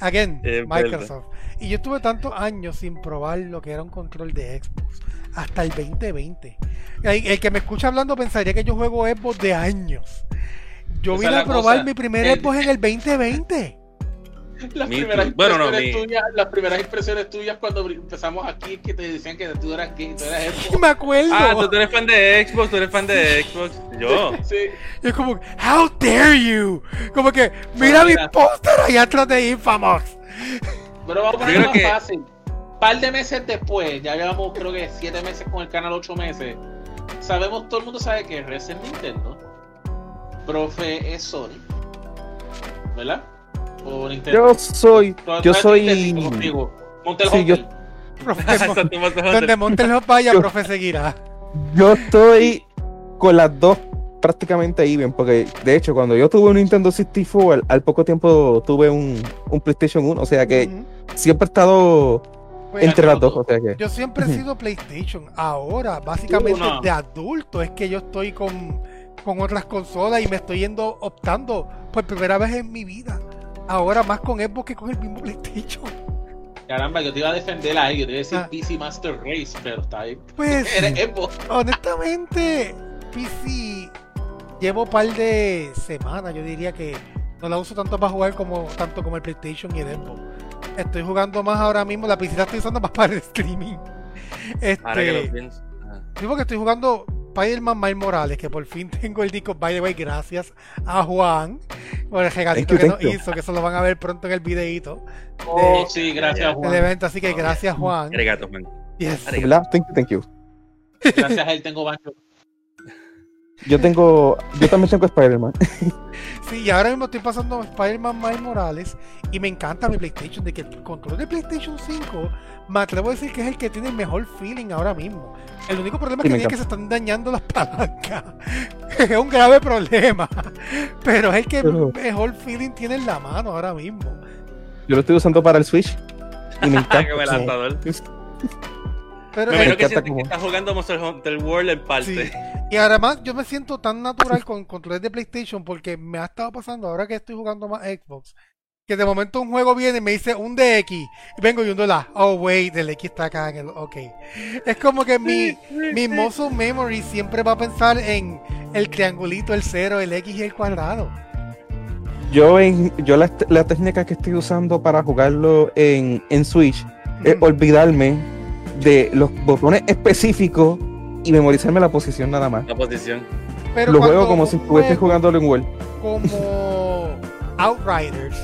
Again, Es Microsoft. Y yo tuve tantos años sin probar lo que era un control de Xbox. Hasta el 2020. El, el que me escucha hablando pensaría que yo juego Xbox de años. Yo Esa vine a probar cosa. mi primer El- Xbox en el 2020. Las Me primeras, too. Bueno, no, impresiones mi- tuyas, las primeras impresiones tuyas cuando empezamos aquí que te decían que tú eras gay, tú eras Xbox. me acuerdo. Ah, tú eres fan de Xbox, tú eres fan de Xbox. Yo. Sí. Y es como, how dare you? Como que, mira mi mira. póster allá atrás de Infamous. Pero vamos a creo más que- fácil. par de meses después, ya llevamos creo que siete meses con el canal, ocho meses. Sabemos, todo el mundo sabe que Res es Nintendo. Profe es Sony. ¿Verdad? O Nintendo. Yo soy, yo soy, Sí, yo- donde vaya, Yo- profe seguirá. yo estoy con las dos prácticamente even, porque de hecho cuando yo tuve un Nintendo 64, al, al poco tiempo tuve un, un PlayStation 1, o sea que siempre he estado Pues, entre las dos, o sea que Yo siempre he sido PlayStation. Ahora, básicamente de adulto, es que yo estoy con, con otras consolas y me estoy yendo optando por primera vez en mi vida. Ahora más con Xbox que con el mismo PlayStation. Caramba, yo te iba a defender ahí, yo te iba a decir Ah. PC Master Race, pero está ahí. Pues, Eres Xbox. honestamente, PC llevo un par de semanas, yo diría que no la uso tanto para jugar como tanto como el PlayStation y el Xbox. Estoy jugando más ahora mismo, la PC la estoy usando más para el streaming. Ahora que Este, lo pienso. Ajá. Sí, porque estoy jugando Spider-Man Miles Morales, que por fin tengo el disco, by the way, gracias a Juan por el regalito Thank you, que nos you. hizo, que eso lo van a ver pronto en el videito Oh, sí, gracias, Juan. evento, así que gracias Juan. Arigato, man. Yes. Arigato. ¿verdad? Thank you, thank you. Gracias a él tengo bancho. Yo tengo, yo también tengo Spider-Man. Sí, y ahora mismo estoy pasando Spider-Man Miles Morales y me encanta mi PlayStation, de que el control de PlayStation 5 me atrevo a decir que es el que tiene el mejor feeling ahora mismo. El único problema Sí, que tiene es que se están dañando las palancas. es un grave problema. Pero es el que Pero- mejor feeling tiene en la mano ahora mismo. Yo lo estoy usando para el Switch y me encanta. Pero Me que sientes como- que estás jugando Monster Hunter World en parte. Sí. Y además yo me siento tan natural con controles de PlayStation porque me ha estado pasando ahora que estoy jugando más Xbox. Que de momento un juego viene y me dice un DX y vengo y hundo la, oh wait, el X está acá en el, ok. Es como que mi, mi muscle memory siempre va a pensar en el triangulito, el cero, el X y el cuadrado. Yo, en, yo la, la técnica que estoy usando para jugarlo en, en Switch es olvidarme de los botones específicos y memorizarme la posición nada más. La posición. Pero lo juego como si estuviese juego jugándolo en World. como Outriders,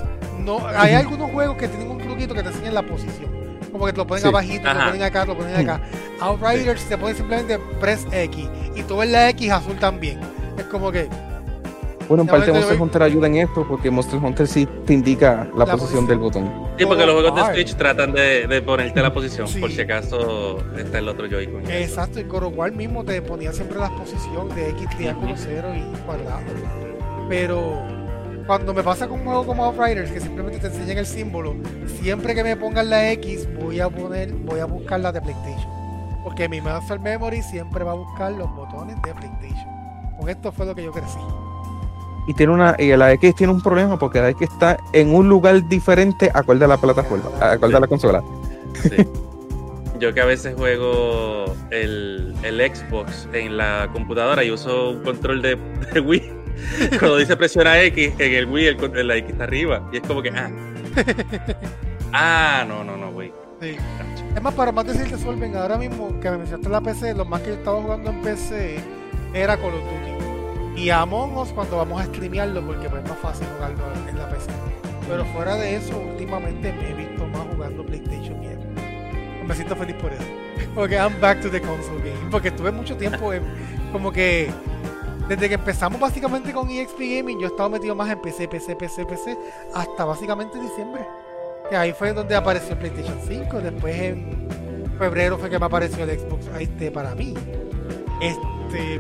no, hay algunos juegos que tienen un truquito que te enseñan la posición. Como que te lo ponen Sí. abajito, te lo ponen acá, te lo ponen acá. Outriders te ponen simplemente press X. Y tú ves la X azul también. Es como que Bueno, en parte Monster Hunter ayuda en esto porque Monster Hunter sí te indica la, La posición posición. del botón. Sí, porque los juegos de. Switch tratan de, de ponerte la posición Sí. por si acaso está el otro Joy-Con. exacto, of War mismo te ponía siempre la posición de X, triángulo, cero y cuadrado. Pero cuando me pasa con un juego como Outriders, que simplemente te enseñan el símbolo, siempre que me pongan la X, voy a poner, voy a buscar la de PlayStation. Porque mi muscle memory siempre va a buscar los botones de PlayStation. Con esto fue lo que yo crecí. Y tiene una y la X tiene un problema porque la X está en un lugar diferente acorde a la plataforma, acorde a la consola. Sí. Yo que a veces juego el, el Xbox en la computadora y uso un control de, de Wii. Cuando dice presiona X, en el Wii el, con- la X está arriba. Y es como que, ah. Ah, no, no, no, güey. Sí. Es más, para más decirte, Solven, ahora mismo que me mencionaste la PC, lo más que yo estaba jugando en PC era Call of Duty. Y Among Us cuando vamos a streamearlo, porque pues es más fácil jugarlo en la PC. Pero fuera de eso, últimamente me he visto más jugando PlayStation y. Me siento feliz por eso. Porque I'm back to the console game. Porque estuve mucho tiempo en, como que desde que empezamos básicamente con EXP Gaming, yo he estado metido más en PC, PC, PC, PC, hasta básicamente diciembre. Que ahí fue donde apareció el PlayStation 5. Después en febrero fue que me apareció el Xbox este para mí. Este,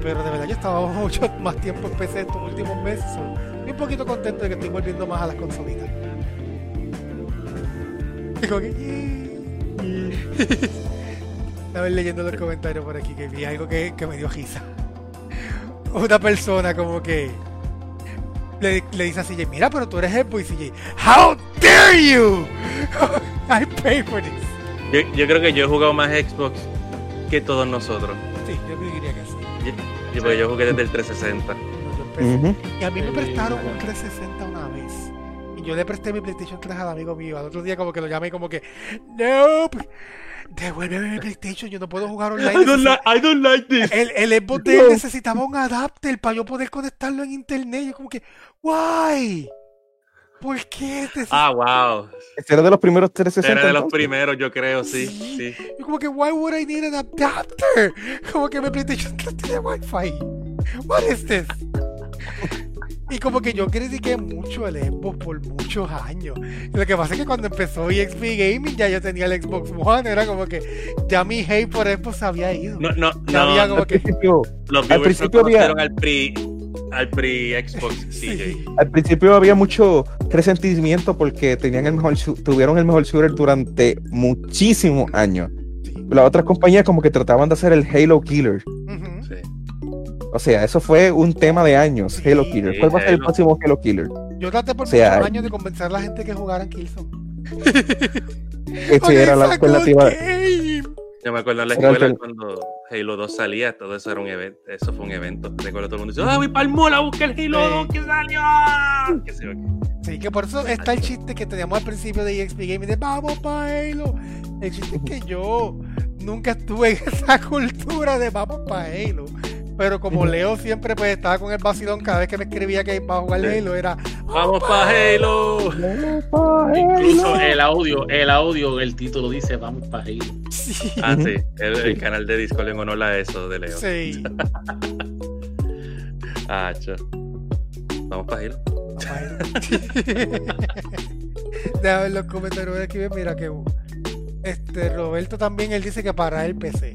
pero de verdad yo estaba mucho más tiempo en PC estos últimos meses. Estoy un poquito contento de que estoy volviendo más a las consolitas. Como que. Estaba leyendo los comentarios por aquí que vi algo que, que me dio risa. Una persona como que le, dice a CJ, mira, pero tú eres Xbox y CJ, How dare you? I pay for this. Yo, yo creo que yo he jugado más Xbox que todos nosotros. Yo- porque yo jugué desde el 360. No, yo empecé. Ujú. Y a mí me prestaron un 360 una vez. Y yo le presté mi PlayStation 3 al amigo mío. Al otro día como que lo llamé y como que, Nope, devuélveme mi PlayStation, yo no puedo jugar online. I don't like this. El, el Xbox él necesitaba un adapter para yo poder conectarlo en internet. Y yo como que, why? ¿Por qué? Te- Ah, wow. Ese era de los primeros 360. Era de los primeros, yo creo, sí. Sí. sí. Como que, why would I need an adapter? Como que mi PlayStation 3 tiene Wi-Fi. What is this? Y como que yo critiqué mucho el Xbox por muchos años. Y lo que pasa es que cuando empezó EXP Gaming ya yo tenía el Xbox One. Era como que ya mi hate por Xbox había ido. No, no, Ya había no. como Al que... principio, Los al no principio había- al pre, al pre Xbox CJ. Sí. al principio había mucho resentimiento porque tenían el mejor tuvieron el mejor shooter durante muchísimos años. sí. Las otras compañías como que trataban de hacer el Halo Killer. Sí. O sea, eso fue un tema de años, Sí, Halo Killer. sí, ¿Cuál va a ser el próximo Halo Killer? Yo traté por O sea, muchos años de convencer a la gente que jugaran Killzone. Esa era la alternativa. Yo me acuerdo en la escuela cuando Halo 2 salía, todo eso era un evento, eso fue un evento. Recuerdo todo el mundo diciendo, ¡Ah, voy para el mall a buscar el Halo Sí. 2 que salió! Que qué. Sí, que por eso está el chiste que teníamos al principio de EXP Gaming de vamos pa' Halo. El chiste es que yo nunca estuve en esa cultura de vamos pa' Halo. Pero como Leo siempre pues estaba con el vacilón cada vez que me escribía que iba a jugar. Halo, era ¡Vamos para Halo! Incluso el audio, el audio, el título dice vamos para sí, Ah, sí, el, canal de Discord en honor a eso de Leo. sí. Ah, cho. Vamos para Halo. Vamos pa' Halo. Déjame ver los comentarios de aquí, mira que este Roberto también él dice que para el PC.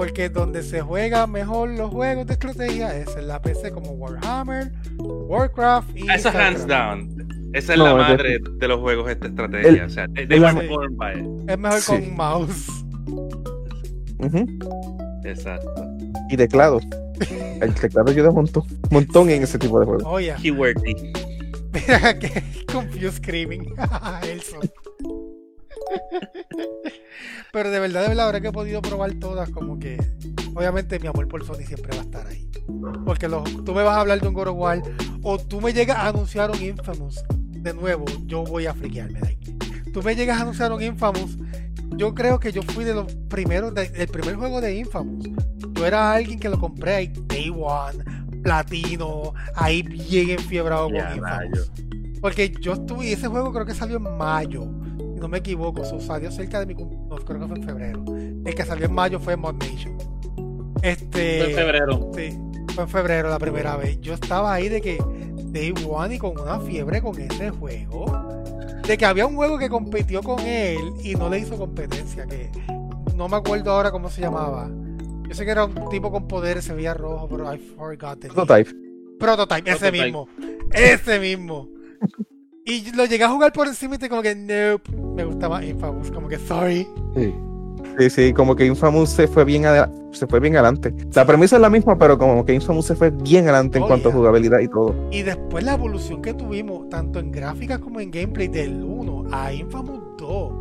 Porque donde se juega mejor los juegos de estrategia es en la PC como Warhammer, Warcraft y Eso hands StarCraft. down. Esa es No, la es madre de los juegos de esta estrategia. El- o sea, they, they el- were born by it. Es mejor Sí. con mouse. Ujú. Exacto. Y teclado. El teclado ayuda un montón, un montón en ese tipo de juegos. Oye, Keywordy. mira que confused screaming. Elson. Pero de verdad, de verdad, ahora que he podido probar todas, como que obviamente mi amor por Sony siempre va a estar ahí. Porque los, tú me vas a hablar de un God of War o tú me llegas a anunciar un Infamous. De nuevo, yo voy a friquearme de ahí. Tú me llegas a anunciar un Infamous. Yo creo que yo fui de los primeros, de- del primer juego de Infamous. Yo era alguien que lo compré ahí, Day One, Platino, ahí bien enfiebrado con Infamous. Porque yo estuve, y ese juego creo que salió en mayo, no me equivoco, so, salió cerca de mi cum- no, creo que fue en febrero. El que salió en mayo fue Mod Nation. Este, Fue en febrero. sí, fue en febrero la primera vez. Yo estaba ahí de que Day One y con una fiebre con ese juego. De que había un juego que compitió con él y no le hizo competencia, que no me acuerdo ahora cómo se llamaba. Yo sé que era un tipo con poderes, se veía rojo, pero I forgot the name. Prototype. Prototype, ese Prototype. mismo. Ese mismo. Y lo llegué a jugar por encima y te como que nope. Me gustaba Infamous, como que sorry. Sí. Sí, sí, como que Infamous se fue bien se fue bien adelante. La premisa es la misma, pero como que Infamous se fue bien adelante en Oh, cuanto a jugabilidad y todo. Y después la evolución que tuvimos, tanto en gráficas como en gameplay del 1 a Infamous 2.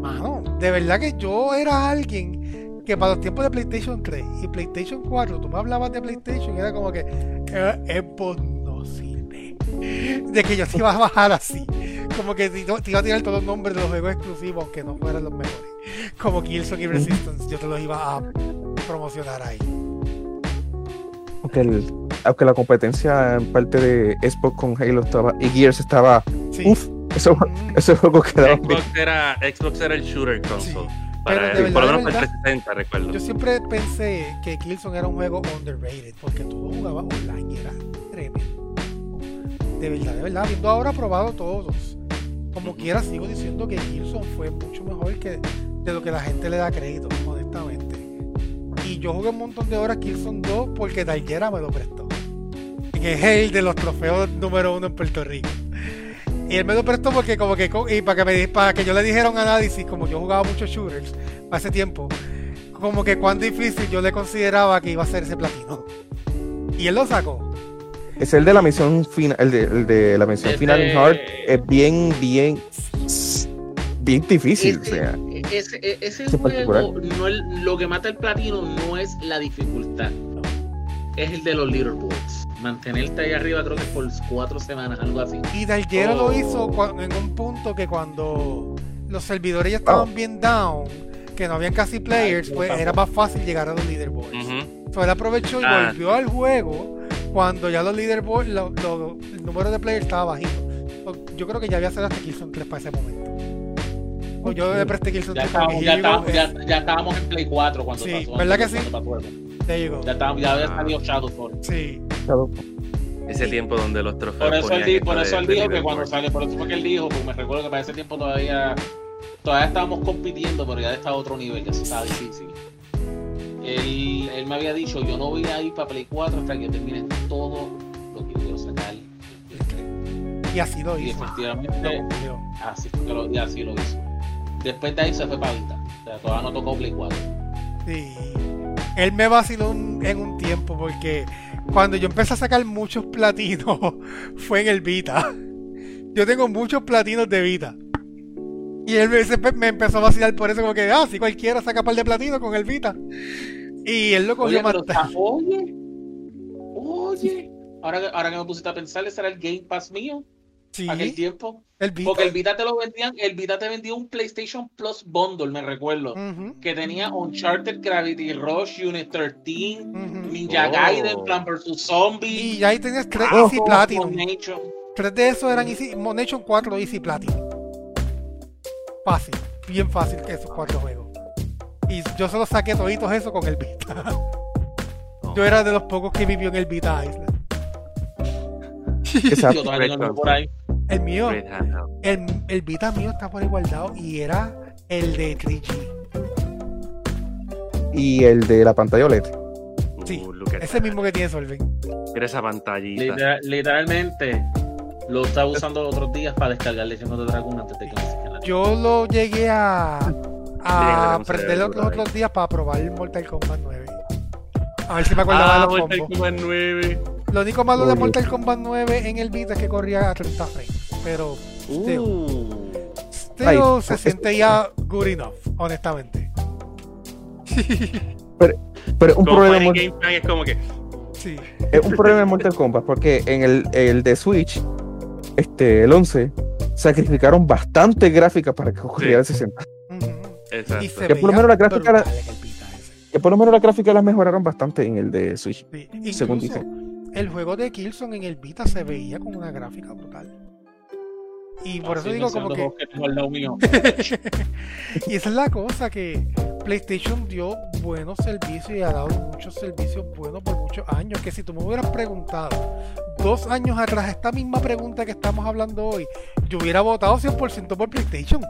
Mano, de verdad que yo era alguien que para los tiempos de PlayStation 3 y PlayStation 4, tú me hablabas de PlayStation y era como que eh, no sirve. De que yo te iba a bajar así. Como que te te iba a tirar todos los nombres de los juegos exclusivos, aunque no fueran los mejores. Como Killzone y Resistance, yo te los iba a promocionar ahí. Aunque, el- aunque la competencia en parte de Xbox con Halo estaba y Gears estaba, Sí. uff, eso, ese juego quedaba bien. Xbox era, Xbox era el shooter console. Para, de verdad, por lo menos para el verdad, 360, recuerdo. Yo siempre pensé que Killzone era un juego underrated porque todo jugaba online y era tremendo. De verdad, de verdad, habiendo ahora probado todos. Como quiera, sigo diciendo que Killzone fue mucho mejor que de lo que la gente le da crédito, honestamente. Y yo jugué un montón de horas Killzone 2 porque Dalguera me lo prestó. Que es el de los trofeos número uno en Puerto Rico. Y él me lo prestó porque como que y para que para que yo le dijera un análisis, como yo jugaba muchos shooters ese tiempo, como que cuán difícil yo le consideraba que iba a ser ese platino. Y él lo sacó. Es el de la misión final, el de, el de la misión Este- final en Hard es bien, bien, bien difícil. o Ese, sea, ese, e- ese juego, particular. no el- lo que mata el platino no es la dificultad, es el de los leaderboards. Mantenerte ahí arriba creo que por cuatro semanas, algo así. Y Dalguera lo Oh. hizo cua- en un punto que cuando los servidores ya estaban Oh. bien down, que no habían casi players, Ay, pues era más fácil llegar a los leaderboards. Ujú. So, él aprovechó y Ah. volvió al juego cuando ya los leaderboards, lo- lo- el número de players estaba bajito. Yo creo que ya había salido hasta Killzone 3 para ese momento. O yo le presté Killzone Ya 3 como estábamos, ya, here you go, estábamos, ya, ya estábamos en Play 4 cuando Sí, pasó. ¿verdad que sí? pasó eso. there you go. Ya, estábamos, ya había Ah. salido Shadowfall. Sí. Ese tiempo donde los trofeos. Por eso él, di- por eso él dijo que cuando sale, por eso fue que él dijo, porque me recuerdo que para ese tiempo todavía todavía estábamos compitiendo, pero ya estaba a otro nivel, ya se estaba difícil. Él, él me había dicho, yo no voy a ir para Play 4 hasta que termine todo lo que quiero sacar. Y así lo Y hizo. Lo efectivamente, cumplió. así, lo, y así lo hizo. Después de ahí se fue para Vita. O sea, todavía no tocó Play 4. Sí. Él me vaciló un- en un tiempo porque cuando yo empecé a sacar muchos platinos fue en el Vita. Yo tengo muchos platinos de Vita. Y él me, me empezó a vacilar por eso, como que, ah, si cualquiera saca par de platinos con el Vita. Y él lo cogió Oye, más oye, oye. Ahora, que- ahora que me pusiste a pensar, ese era el Game Pass mío, Sí, aquel tiempo. el Vita. Porque el Vita te lo vendían, el Vita te vendía un PlayStation Plus Bundle, me recuerdo. Que tenía Uncharted, Gravity Rush, Unit 13, ujú. Ninja Oh. Gaiden, Plan vs. Zombie. Y ya ahí tenías tres Ah, Easy Platinum. Tres de esos eran Easy, Monation 4 Easy Platinum. Fácil, bien fácil que esos cuatro juegos. Y yo solo saqué toditos eso con el Vita. Yo era de los pocos que vivió en el Vita Island. exacto. Yo el por ahí. El mío, el, el Vita mío está por igualdad y era el de 3G. Y el de la pantalla OLED. Sí, Uh, Ese mismo que tiene Solven. Mira esa pantallita. Literal- literalmente lo estaba usando los otros días para descargar Legend of the Dragon antes de que me saquen la Yo lo llegué a, a que le prender los, otros días para probar el Mortal Kombat 9. A ver si me acordaba Ah, de los Mortal combos. Kombat 9. Lo único malo de Oye. Mortal Kombat 9 en el Vita es que corría a 30 frames. Pero still, Uh. still Ay, se es- siente ya good enough, honestamente. Pero un Como problema, Game Fan es como que. Sí. es un problema en Mortal Kombat porque en el, el de Switch, este, el 11, sacrificaron bastante gráfica para que corriera el 60. Y se Que por lo veía menos la gráfica la- brutal en el Vita ese. Que por lo menos la gráfica las mejoraron bastante en el de Switch. Sí, Según dicen. el juego de Killzone en el Vita se veía con una gráfica brutal. Y por eso digo como que... y esa es la cosa que PlayStation dio buenos servicios y ha dado muchos servicios buenos por muchos años. Que si tú me hubieras preguntado dos años atrás esta misma pregunta que estamos hablando hoy, yo hubiera votado 100% por PlayStation.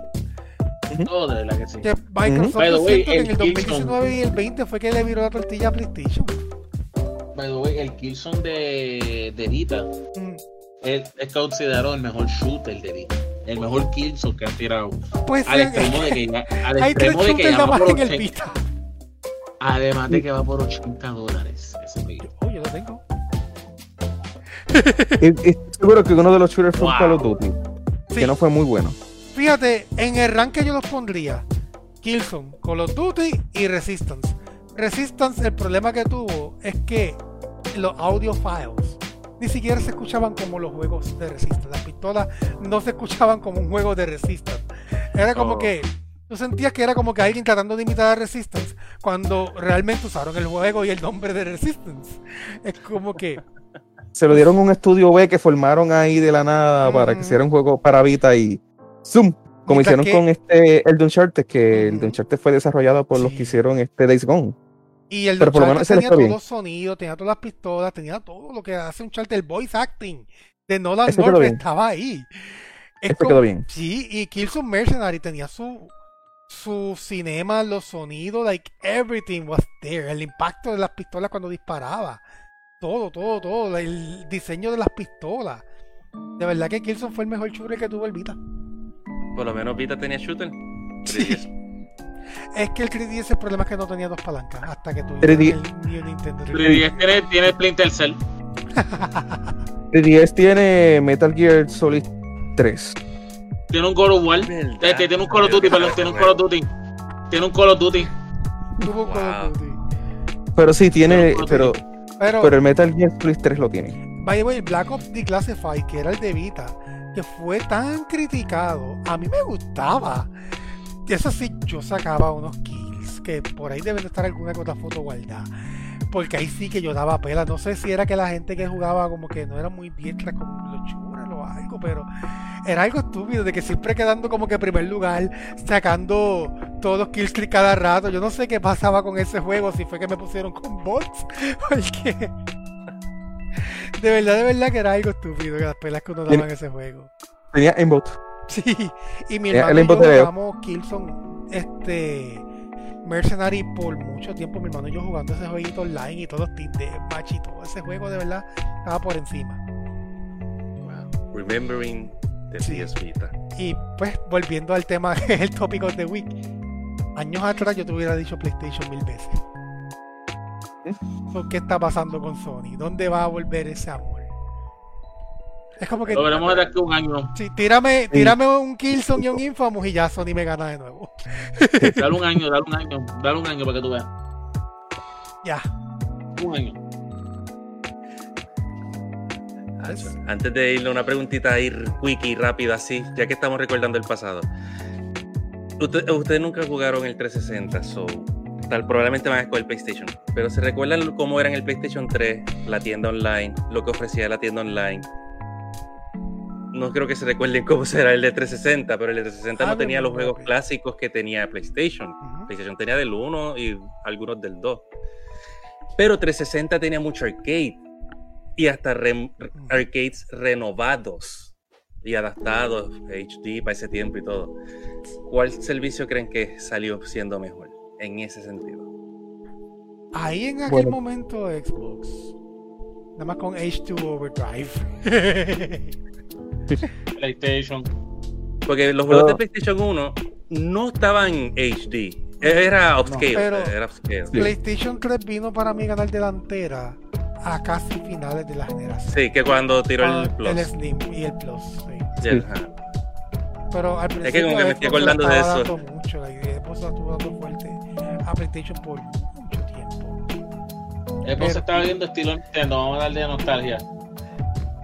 De verdad que sí. Que Microsoft yo way, que en el el Killzone- 2019 y el 20 fue que le viró la tortilla a PlayStation. By the way, el Killzone de, de Vita Mm, es, es considerado el mejor shooter de Vita. El mejor Killzone que han tirado. Pues Al extremo de que ya, al hay tres extremo de que ya va por en el 80 Vita. Además de que va por 80 dólares ese juego. Oh, yo lo tengo. Estoy seguro que uno de los shooters fue un Wow. Call of Duty, Sí. que no fue muy bueno. Fíjate, en el rank yo los pondría Killzone, Call of Duty y Resistance. Resistance, el problema que tuvo es que los audio files ni siquiera se escuchaban como los juegos de Resistance. Las pistolas no se escuchaban como un juego de Resistance. Era como Oh. que tú sentías que era como que alguien tratando de imitar a Resistance cuando realmente usaron el juego y el nombre de Resistance. Es como que Se lo dieron a un estudio B que formaron ahí de la nada para que hiciera un juego para Vita y ¡Zoom! Como hicieron que- con este el Uncharted, que el Ujú. Uncharted fue desarrollado por los que hicieron este Days Gone. Y el Pero por lo menos tenía todos los sonidos, tenía todas las pistolas, tenía todo lo que hace un charter, el voice acting de Nolan quedó North estaba ahí. Es como- quedó bien. Sí, y Killzone Mercenary tenía su su cinema, los sonidos, like everything was there. El impacto de las pistolas cuando disparaba. Todo, todo, todo. El diseño de las pistolas. De verdad que Killzone fue el mejor shooter que tuvo el Vita. Por lo menos Vita tenía shooter. Sí. 3DS. Es que el 3DS el problema es que no tenía dos palancas hasta que tuvieron 3D. el New Nintendo 3DS. 3DS tiene, tiene Splinter Cell. 3DS tiene Metal Gear Solid 3. Tiene un God of War. Este, tiene un Call of Duty, perdón. Tiene un Call of Duty. Tiene un Call of Duty. Tuvo un Call of Wow. Duty. Pero sí tiene, Pero- pero, Pero, pero el Metal Gear Solid 3 lo tiene. by the way, Black Ops Declassified, que era el de Vita, que fue tan criticado, a mí me gustaba. Y eso sí, yo sacaba unos kills, que por ahí deben de estar alguna que otra foto guardada. Porque ahí sí que yo daba pela. No sé si era que la gente que jugaba como que no era muy diestra con los shooters o algo, pero era algo estúpido de que siempre quedando como que primer lugar, sacando todos los kills cada rato. Yo no sé qué pasaba con ese juego, si fue que me pusieron con bots, porque de verdad, de verdad que era algo estúpido que las pelas que uno daba en ese juego. Tenía aimbot. Sí, y mi hermano el y yo jugamos Killzone este Mercenary por mucho tiempo. Mi hermano y yo jugando ese jueguito online y todos los de match y todo ese juego de verdad estaba por encima. Wow. Remembering the Sí. DS Vita. Y pues volviendo al tema el tópico de Week, años atrás yo te hubiera dicho PlayStation mil veces. ¿Qué está pasando con Sony? ¿Dónde va a volver ese amor? Es como que Lo veremos de aquí un año. sí, tírame, tírame un Killzone y un Infamous y ya Sony me gana de nuevo. Dale un año, dale un año. Dale un año para que tú veas. Ya. Un año. Antes de irle una preguntita ahí wiki rápida así, ya que estamos recordando el pasado. Usted- Ustedes nunca jugaron el 360, so tal, probablemente van a escoger PlayStation. Pero ¿se recuerdan cómo era en el PlayStation 3 la tienda online? Lo que ofrecía la tienda online. No creo que se recuerden cómo será el de 360, pero el de 360 Ah, no tenía los juegos clásicos que tenía PlayStation. Ujú. PlayStation tenía del 1 y algunos del 2. Pero 360 tenía mucho arcade. Y hasta re- arcades renovados y adaptados, HD para ese tiempo y todo. ¿Cuál servicio creen que salió siendo mejor en ese sentido? Ahí en aquel Bueno. momento Xbox. Nada más con H2 Overdrive. PlayStation. Porque los juegos de Pero- PlayStation 1 no estaban HD. Era upscale. pero- era upscale. PlayStation 3 vino para mí ganar delantera a casi finales de la generación. Sí, que cuando tiró el Ah, Plus. el Slim y el Plus. sí. Sí. Pero al que principio como que me estoy acordando de eso. mucho, la idea Xbox a PlayStation por mucho tiempo. Xbox Pero- estaba viendo estilo Nintendo. Vamos a darle nostalgia.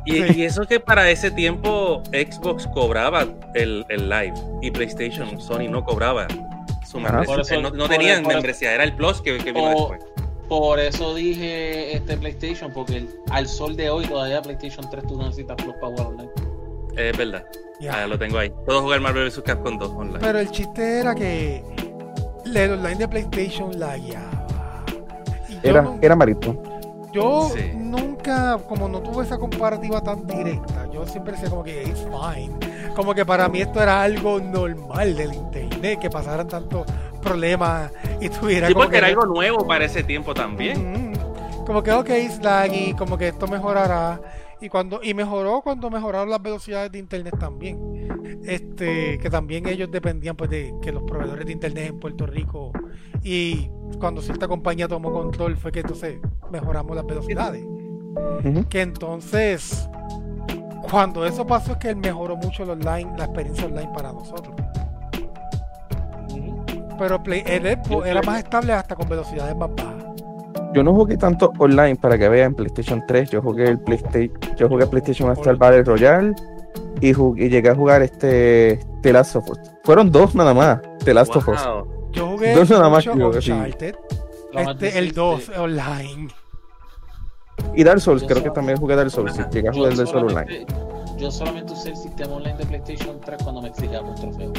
Y, Sí. y eso que para ese tiempo Xbox cobraba el, el live y PlayStation, Sony no cobraba su membresía. Eso- no, tenían membresía, era el Plus que, que vino O- después. Por eso dije este PlayStation, porque el- al sol de hoy todavía PlayStation 3 tú no necesitas Plus para jugar online. Es verdad. Ya. Ah, lo tengo ahí. Puedo jugar Marvel vs. Capcom 2 online. Pero el chiste era que el online de PlayStation la guiaba. Era, no- era marito. Yo Sí. nunca, como no tuve esa comparativa tan directa, yo siempre decía como que it's fine. Como que para mí esto era algo normal del internet, que pasaran tantos problemas y tuviera sí, como porque que era algo nuevo para ese tiempo también. Como que ok, es laggy, como que esto mejorará. Y cuando, y mejoró cuando mejoraron las velocidades de internet también. Este, que también ellos dependían pues de que los proveedores de internet en Puerto Rico y cuando cierta compañía tomó control fue que entonces mejoramos las velocidades. Que entonces cuando eso pasó es que mejoró mucho el online, la experiencia online para nosotros. Pero Play, el Xbox era más estable hasta con velocidades más bajas. Yo no jugué tanto online para que vean PlayStation 3. Yo jugué el PlayStation, yo jugué PlayStation Star Battle Royale y, jugué- y llegué a jugar este The Last of Us. Fueron dos nada más, The Last of Us. Yo jugué Dos nada más yo, sí. Este, el difícil- 2 online. Y Dark Souls, Yo creo que también jugué Dark Souls. Llegué a jugar Dark Souls online. yo solamente usé el sistema online de PlayStation 3 cuando me exigían un trofeo.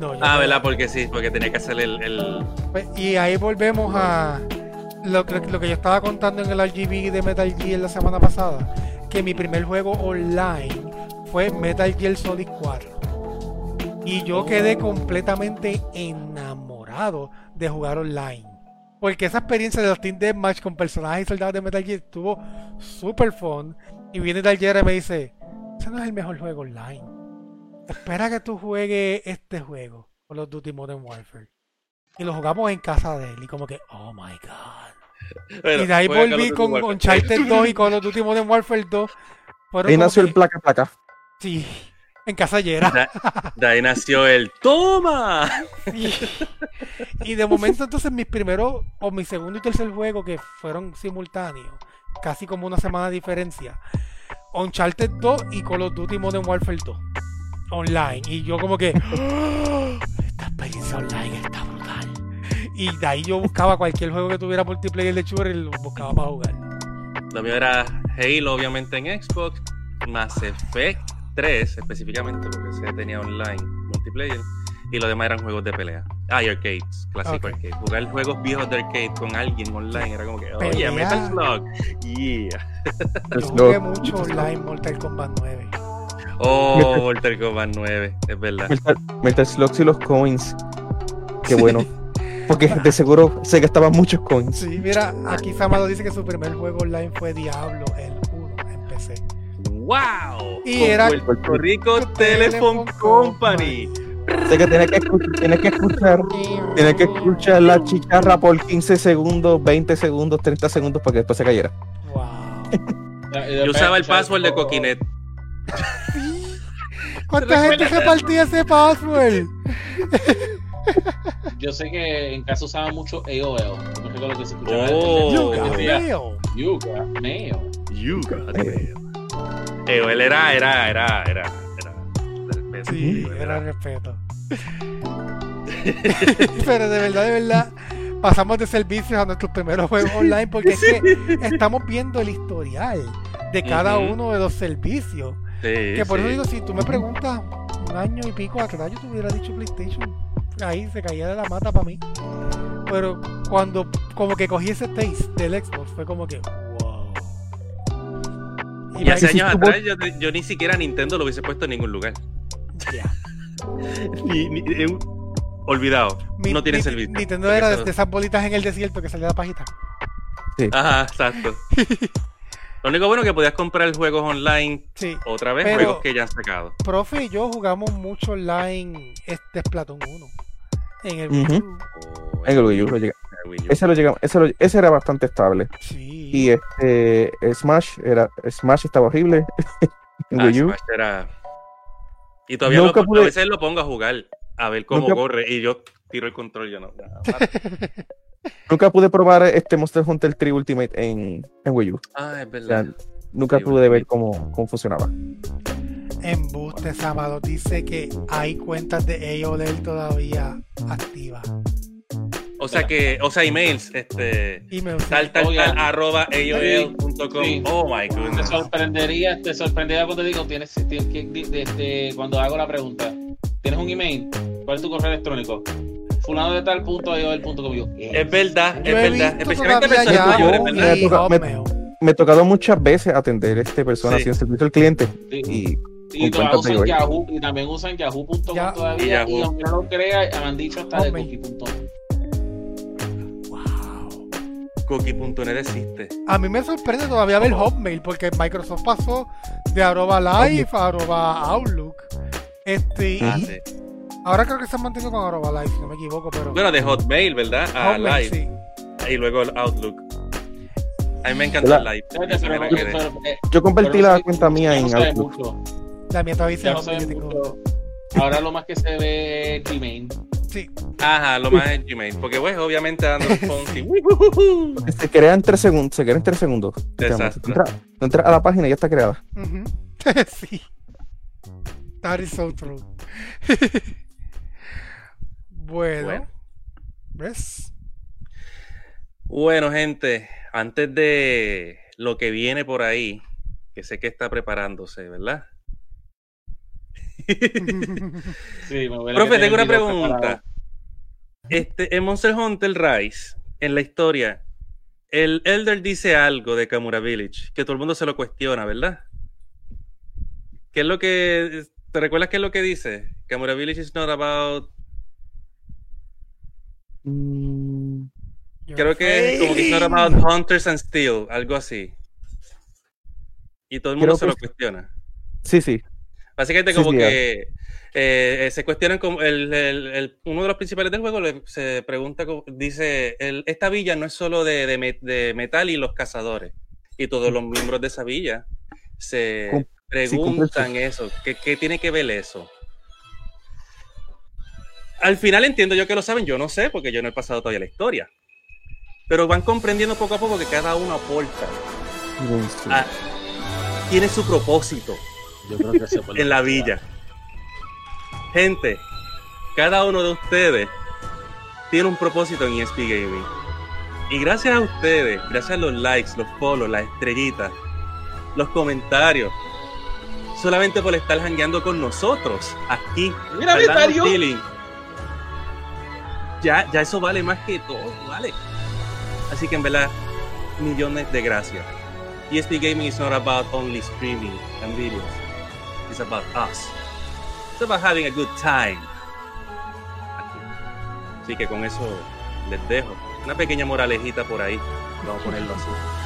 No, Ah. ¿verdad? Porque sí, porque tenía que hacer el. el- Pues, y ahí volvemos a lo, que- lo que yo estaba contando en el RGB de Metal Gear la semana pasada, que mi primer juego online fue Metal Gear Solid 4. Y yo quedé completamente enamorado de jugar online. Porque esa experiencia de los Team Deathmatch con personajes y soldados de Metal Gear estuvo super fun. Y viene Gear y me dice, ese no es el mejor juego online. Espera que tú juegues este juego, Call of Duty Modern Warfare. Y lo jugamos en casa de él y como que, oh my god. Bueno, y de ahí volví con. Uncharted 2 y Call of Duty Modern Warfare 2. Fueron Ahí nació que- el placa placa. Sí, en casa Yera. De, de ahí nació el ¡Toma! Y, y de momento entonces mis primeros o mi segundo y tercer juego que fueron simultáneos, casi como una semana de diferencia, Uncharted 2 y Call of Duty Modern Warfare 2 online. Y yo como que "Ah, esta experiencia online está brutal. Y de ahí yo buscaba cualquier juego que tuviera multiplayer de shooter y lo buscaba para jugar. Lo mío era Halo, obviamente en Xbox, Mass Effect 3, específicamente, porque ese tenía online multiplayer, y lo demás eran juegos de pelea. Ah, y arcades, clásico arcade. Jugar juegos viejos de arcade con alguien online era como que, Pelea. oye, Metal Slug, yeah. yo jugué mucho online Mortal Kombat 9 Oh, Metal- Mortal Kombat 9, es verdad. Metal, Metal Slugs y los coins. Qué bueno. Porque de seguro se gastaban muchos coins. sí mira aquí Samado dice que su primer juego online fue Diablo el 1 en PC ¡Wow! Y Con era- Puerto Rico Telephone Telephone Company. Sé que tienes que escuchar, tienes que escuchar, tienes que escuchar la chicharra por 15 segundos, 20 segundos, 30 segundos para que después se cayera. wow Yo usaba el password de Coquinet. ¿Cuánta gente repartía ese password? Yo sé que en casa usaba mucho AOL. No recuerdo que se escuchaba. Oh. You got mail. You got mail. Él era, era, era, era, respeto. Sí, era respeto. Pero de verdad, de verdad, pasamos de servicios a nuestros primeros juegos online porque es que estamos viendo el historial de cada uno de los servicios. Sí, Que por eso sí. digo, si tú me preguntas un año y pico atrás, yo te hubiera dicho PlayStation. Ahí se caía de la mata para mí. Pero cuando como que cogí ese taste del Xbox, fue como que, wow. Y hace años atrás yo, yo ni siquiera Nintendo lo hubiese puesto en ningún lugar. ya. Ni- ni- eh, olvidado. Mi- no tiene mi- servicio. Nintendo era eso- de esas bolitas en el desierto que salía la pajita. Ajá, exacto. Lo único bueno es que podías comprar juegos online Sí. otra vez, Pero- juegos que ya han sacado. Profe y yo jugamos mucho online este Splatoon 1. En el. Wii U. Oh, En el Wii U lo llega- el Wii U. Ese, lo llegamos, ese, lo- ese era bastante estable. Sí. Y este Smash era Smash estaba horrible en Ah, Wii U. Smash era- Y todavía lo- pude- a veces lo pongo a jugar, a ver cómo Nunca- corre, y yo tiro el control, yo no. no, Nunca pude probar este Monster Hunter 3 Ultimate en, en Wii U. Ah, es O sea, verdad. nunca Sí, pude ver cómo, cómo funcionaba. Embuste Sábado dice que hay cuentas de AOL todavía activas. O sea que, o sea, emails, este, tal, tal, tal, arroba aol.com. Sí. Oh my Te goodness. sorprendería, te sorprendería cuando digo, tienes, tienes cuando hago la pregunta, ¿tienes un email? ¿Cuál es tu correo electrónico? Fulano de tal punto punto Yo. Es verdad, es Yo verdad. Me y toca- me- Hotmail. Me ha tocado muchas veces atender este persona Sí. en servicio al cliente Sí. y Y, todavía usan Yahoo. Y también usan Yahoo.com Ya- todavía. Y aunque no lo crea, me han dicho hasta de cookie.com. Wow. Cookie.net existe. A mí me sorprende todavía ver Hotmail porque Microsoft pasó de arroba live a arroba outlook. Este, y Ah, sí. Ahora creo que se han mantenido con arroba live, si no me equivoco, pero Bueno, de Hotmail, ¿verdad? A Hotmail, Live. sí. Y luego el Outlook. A mí me encanta el Live. Pero, pero, eh, yo convertí pero la sí, cuenta mía en no Outlook. mucho, La mía todavía no se mucho. Ahora lo más que se ve es Gmail. Sí, Ajá, lo más es Gmail. Porque, pues, obviamente y Porque Se crea en tres segundos, se crea en tres segundos. Exacto. Tú entras a la página y ya está creada. Ujú. sí. That is so true. bueno, Bueno. ¿ves? Bueno, gente, antes de lo que viene por ahí, que sé que está preparándose, ¿verdad? Sí, me Profe, tengo una pregunta. Este, en Monster Hunter Rise, en la historia, el Elder dice algo de Kamura Village, que todo el mundo se lo cuestiona, ¿verdad? ¿Qué es lo que... ¿Te recuerdas qué es lo que dice? Kamura Village is not about... Mm, Creo que es como que it's not about hunters and steel, algo así. Y todo el mundo Creo se que lo es- cuestiona. sí, sí. Básicamente como sí, que eh, se cuestionan como el, el- el- uno de los principales del juego le- se pregunta, dice, el- esta villa no es solo de, de me- de metal y los cazadores. Y todos los miembros de esa villa se preguntan eso. ¿Qué, qué tiene que ver eso? Al final entiendo yo que lo saben, yo no sé, porque yo no he pasado todavía la historia. Pero van comprendiendo poco a poco que cada uno aporta. Ah, tiene su propósito Yo creo que en la villa. Gente, cada uno de ustedes tiene un propósito en ESP Gaming. Y gracias a ustedes, gracias a los likes, los follows, las estrellitas, los comentarios, solamente por estar jangueando con nosotros aquí, Mira. Feeling, ya, ya eso vale más que todo, ¿vale? Así que en verdad, millones de gracias. ESP Gaming is not about only streaming and videos. It's about us. It's about having a good time. Aquí. Así que con eso les dejo. Una pequeña moralejita por ahí. Vamos a ponerlo así.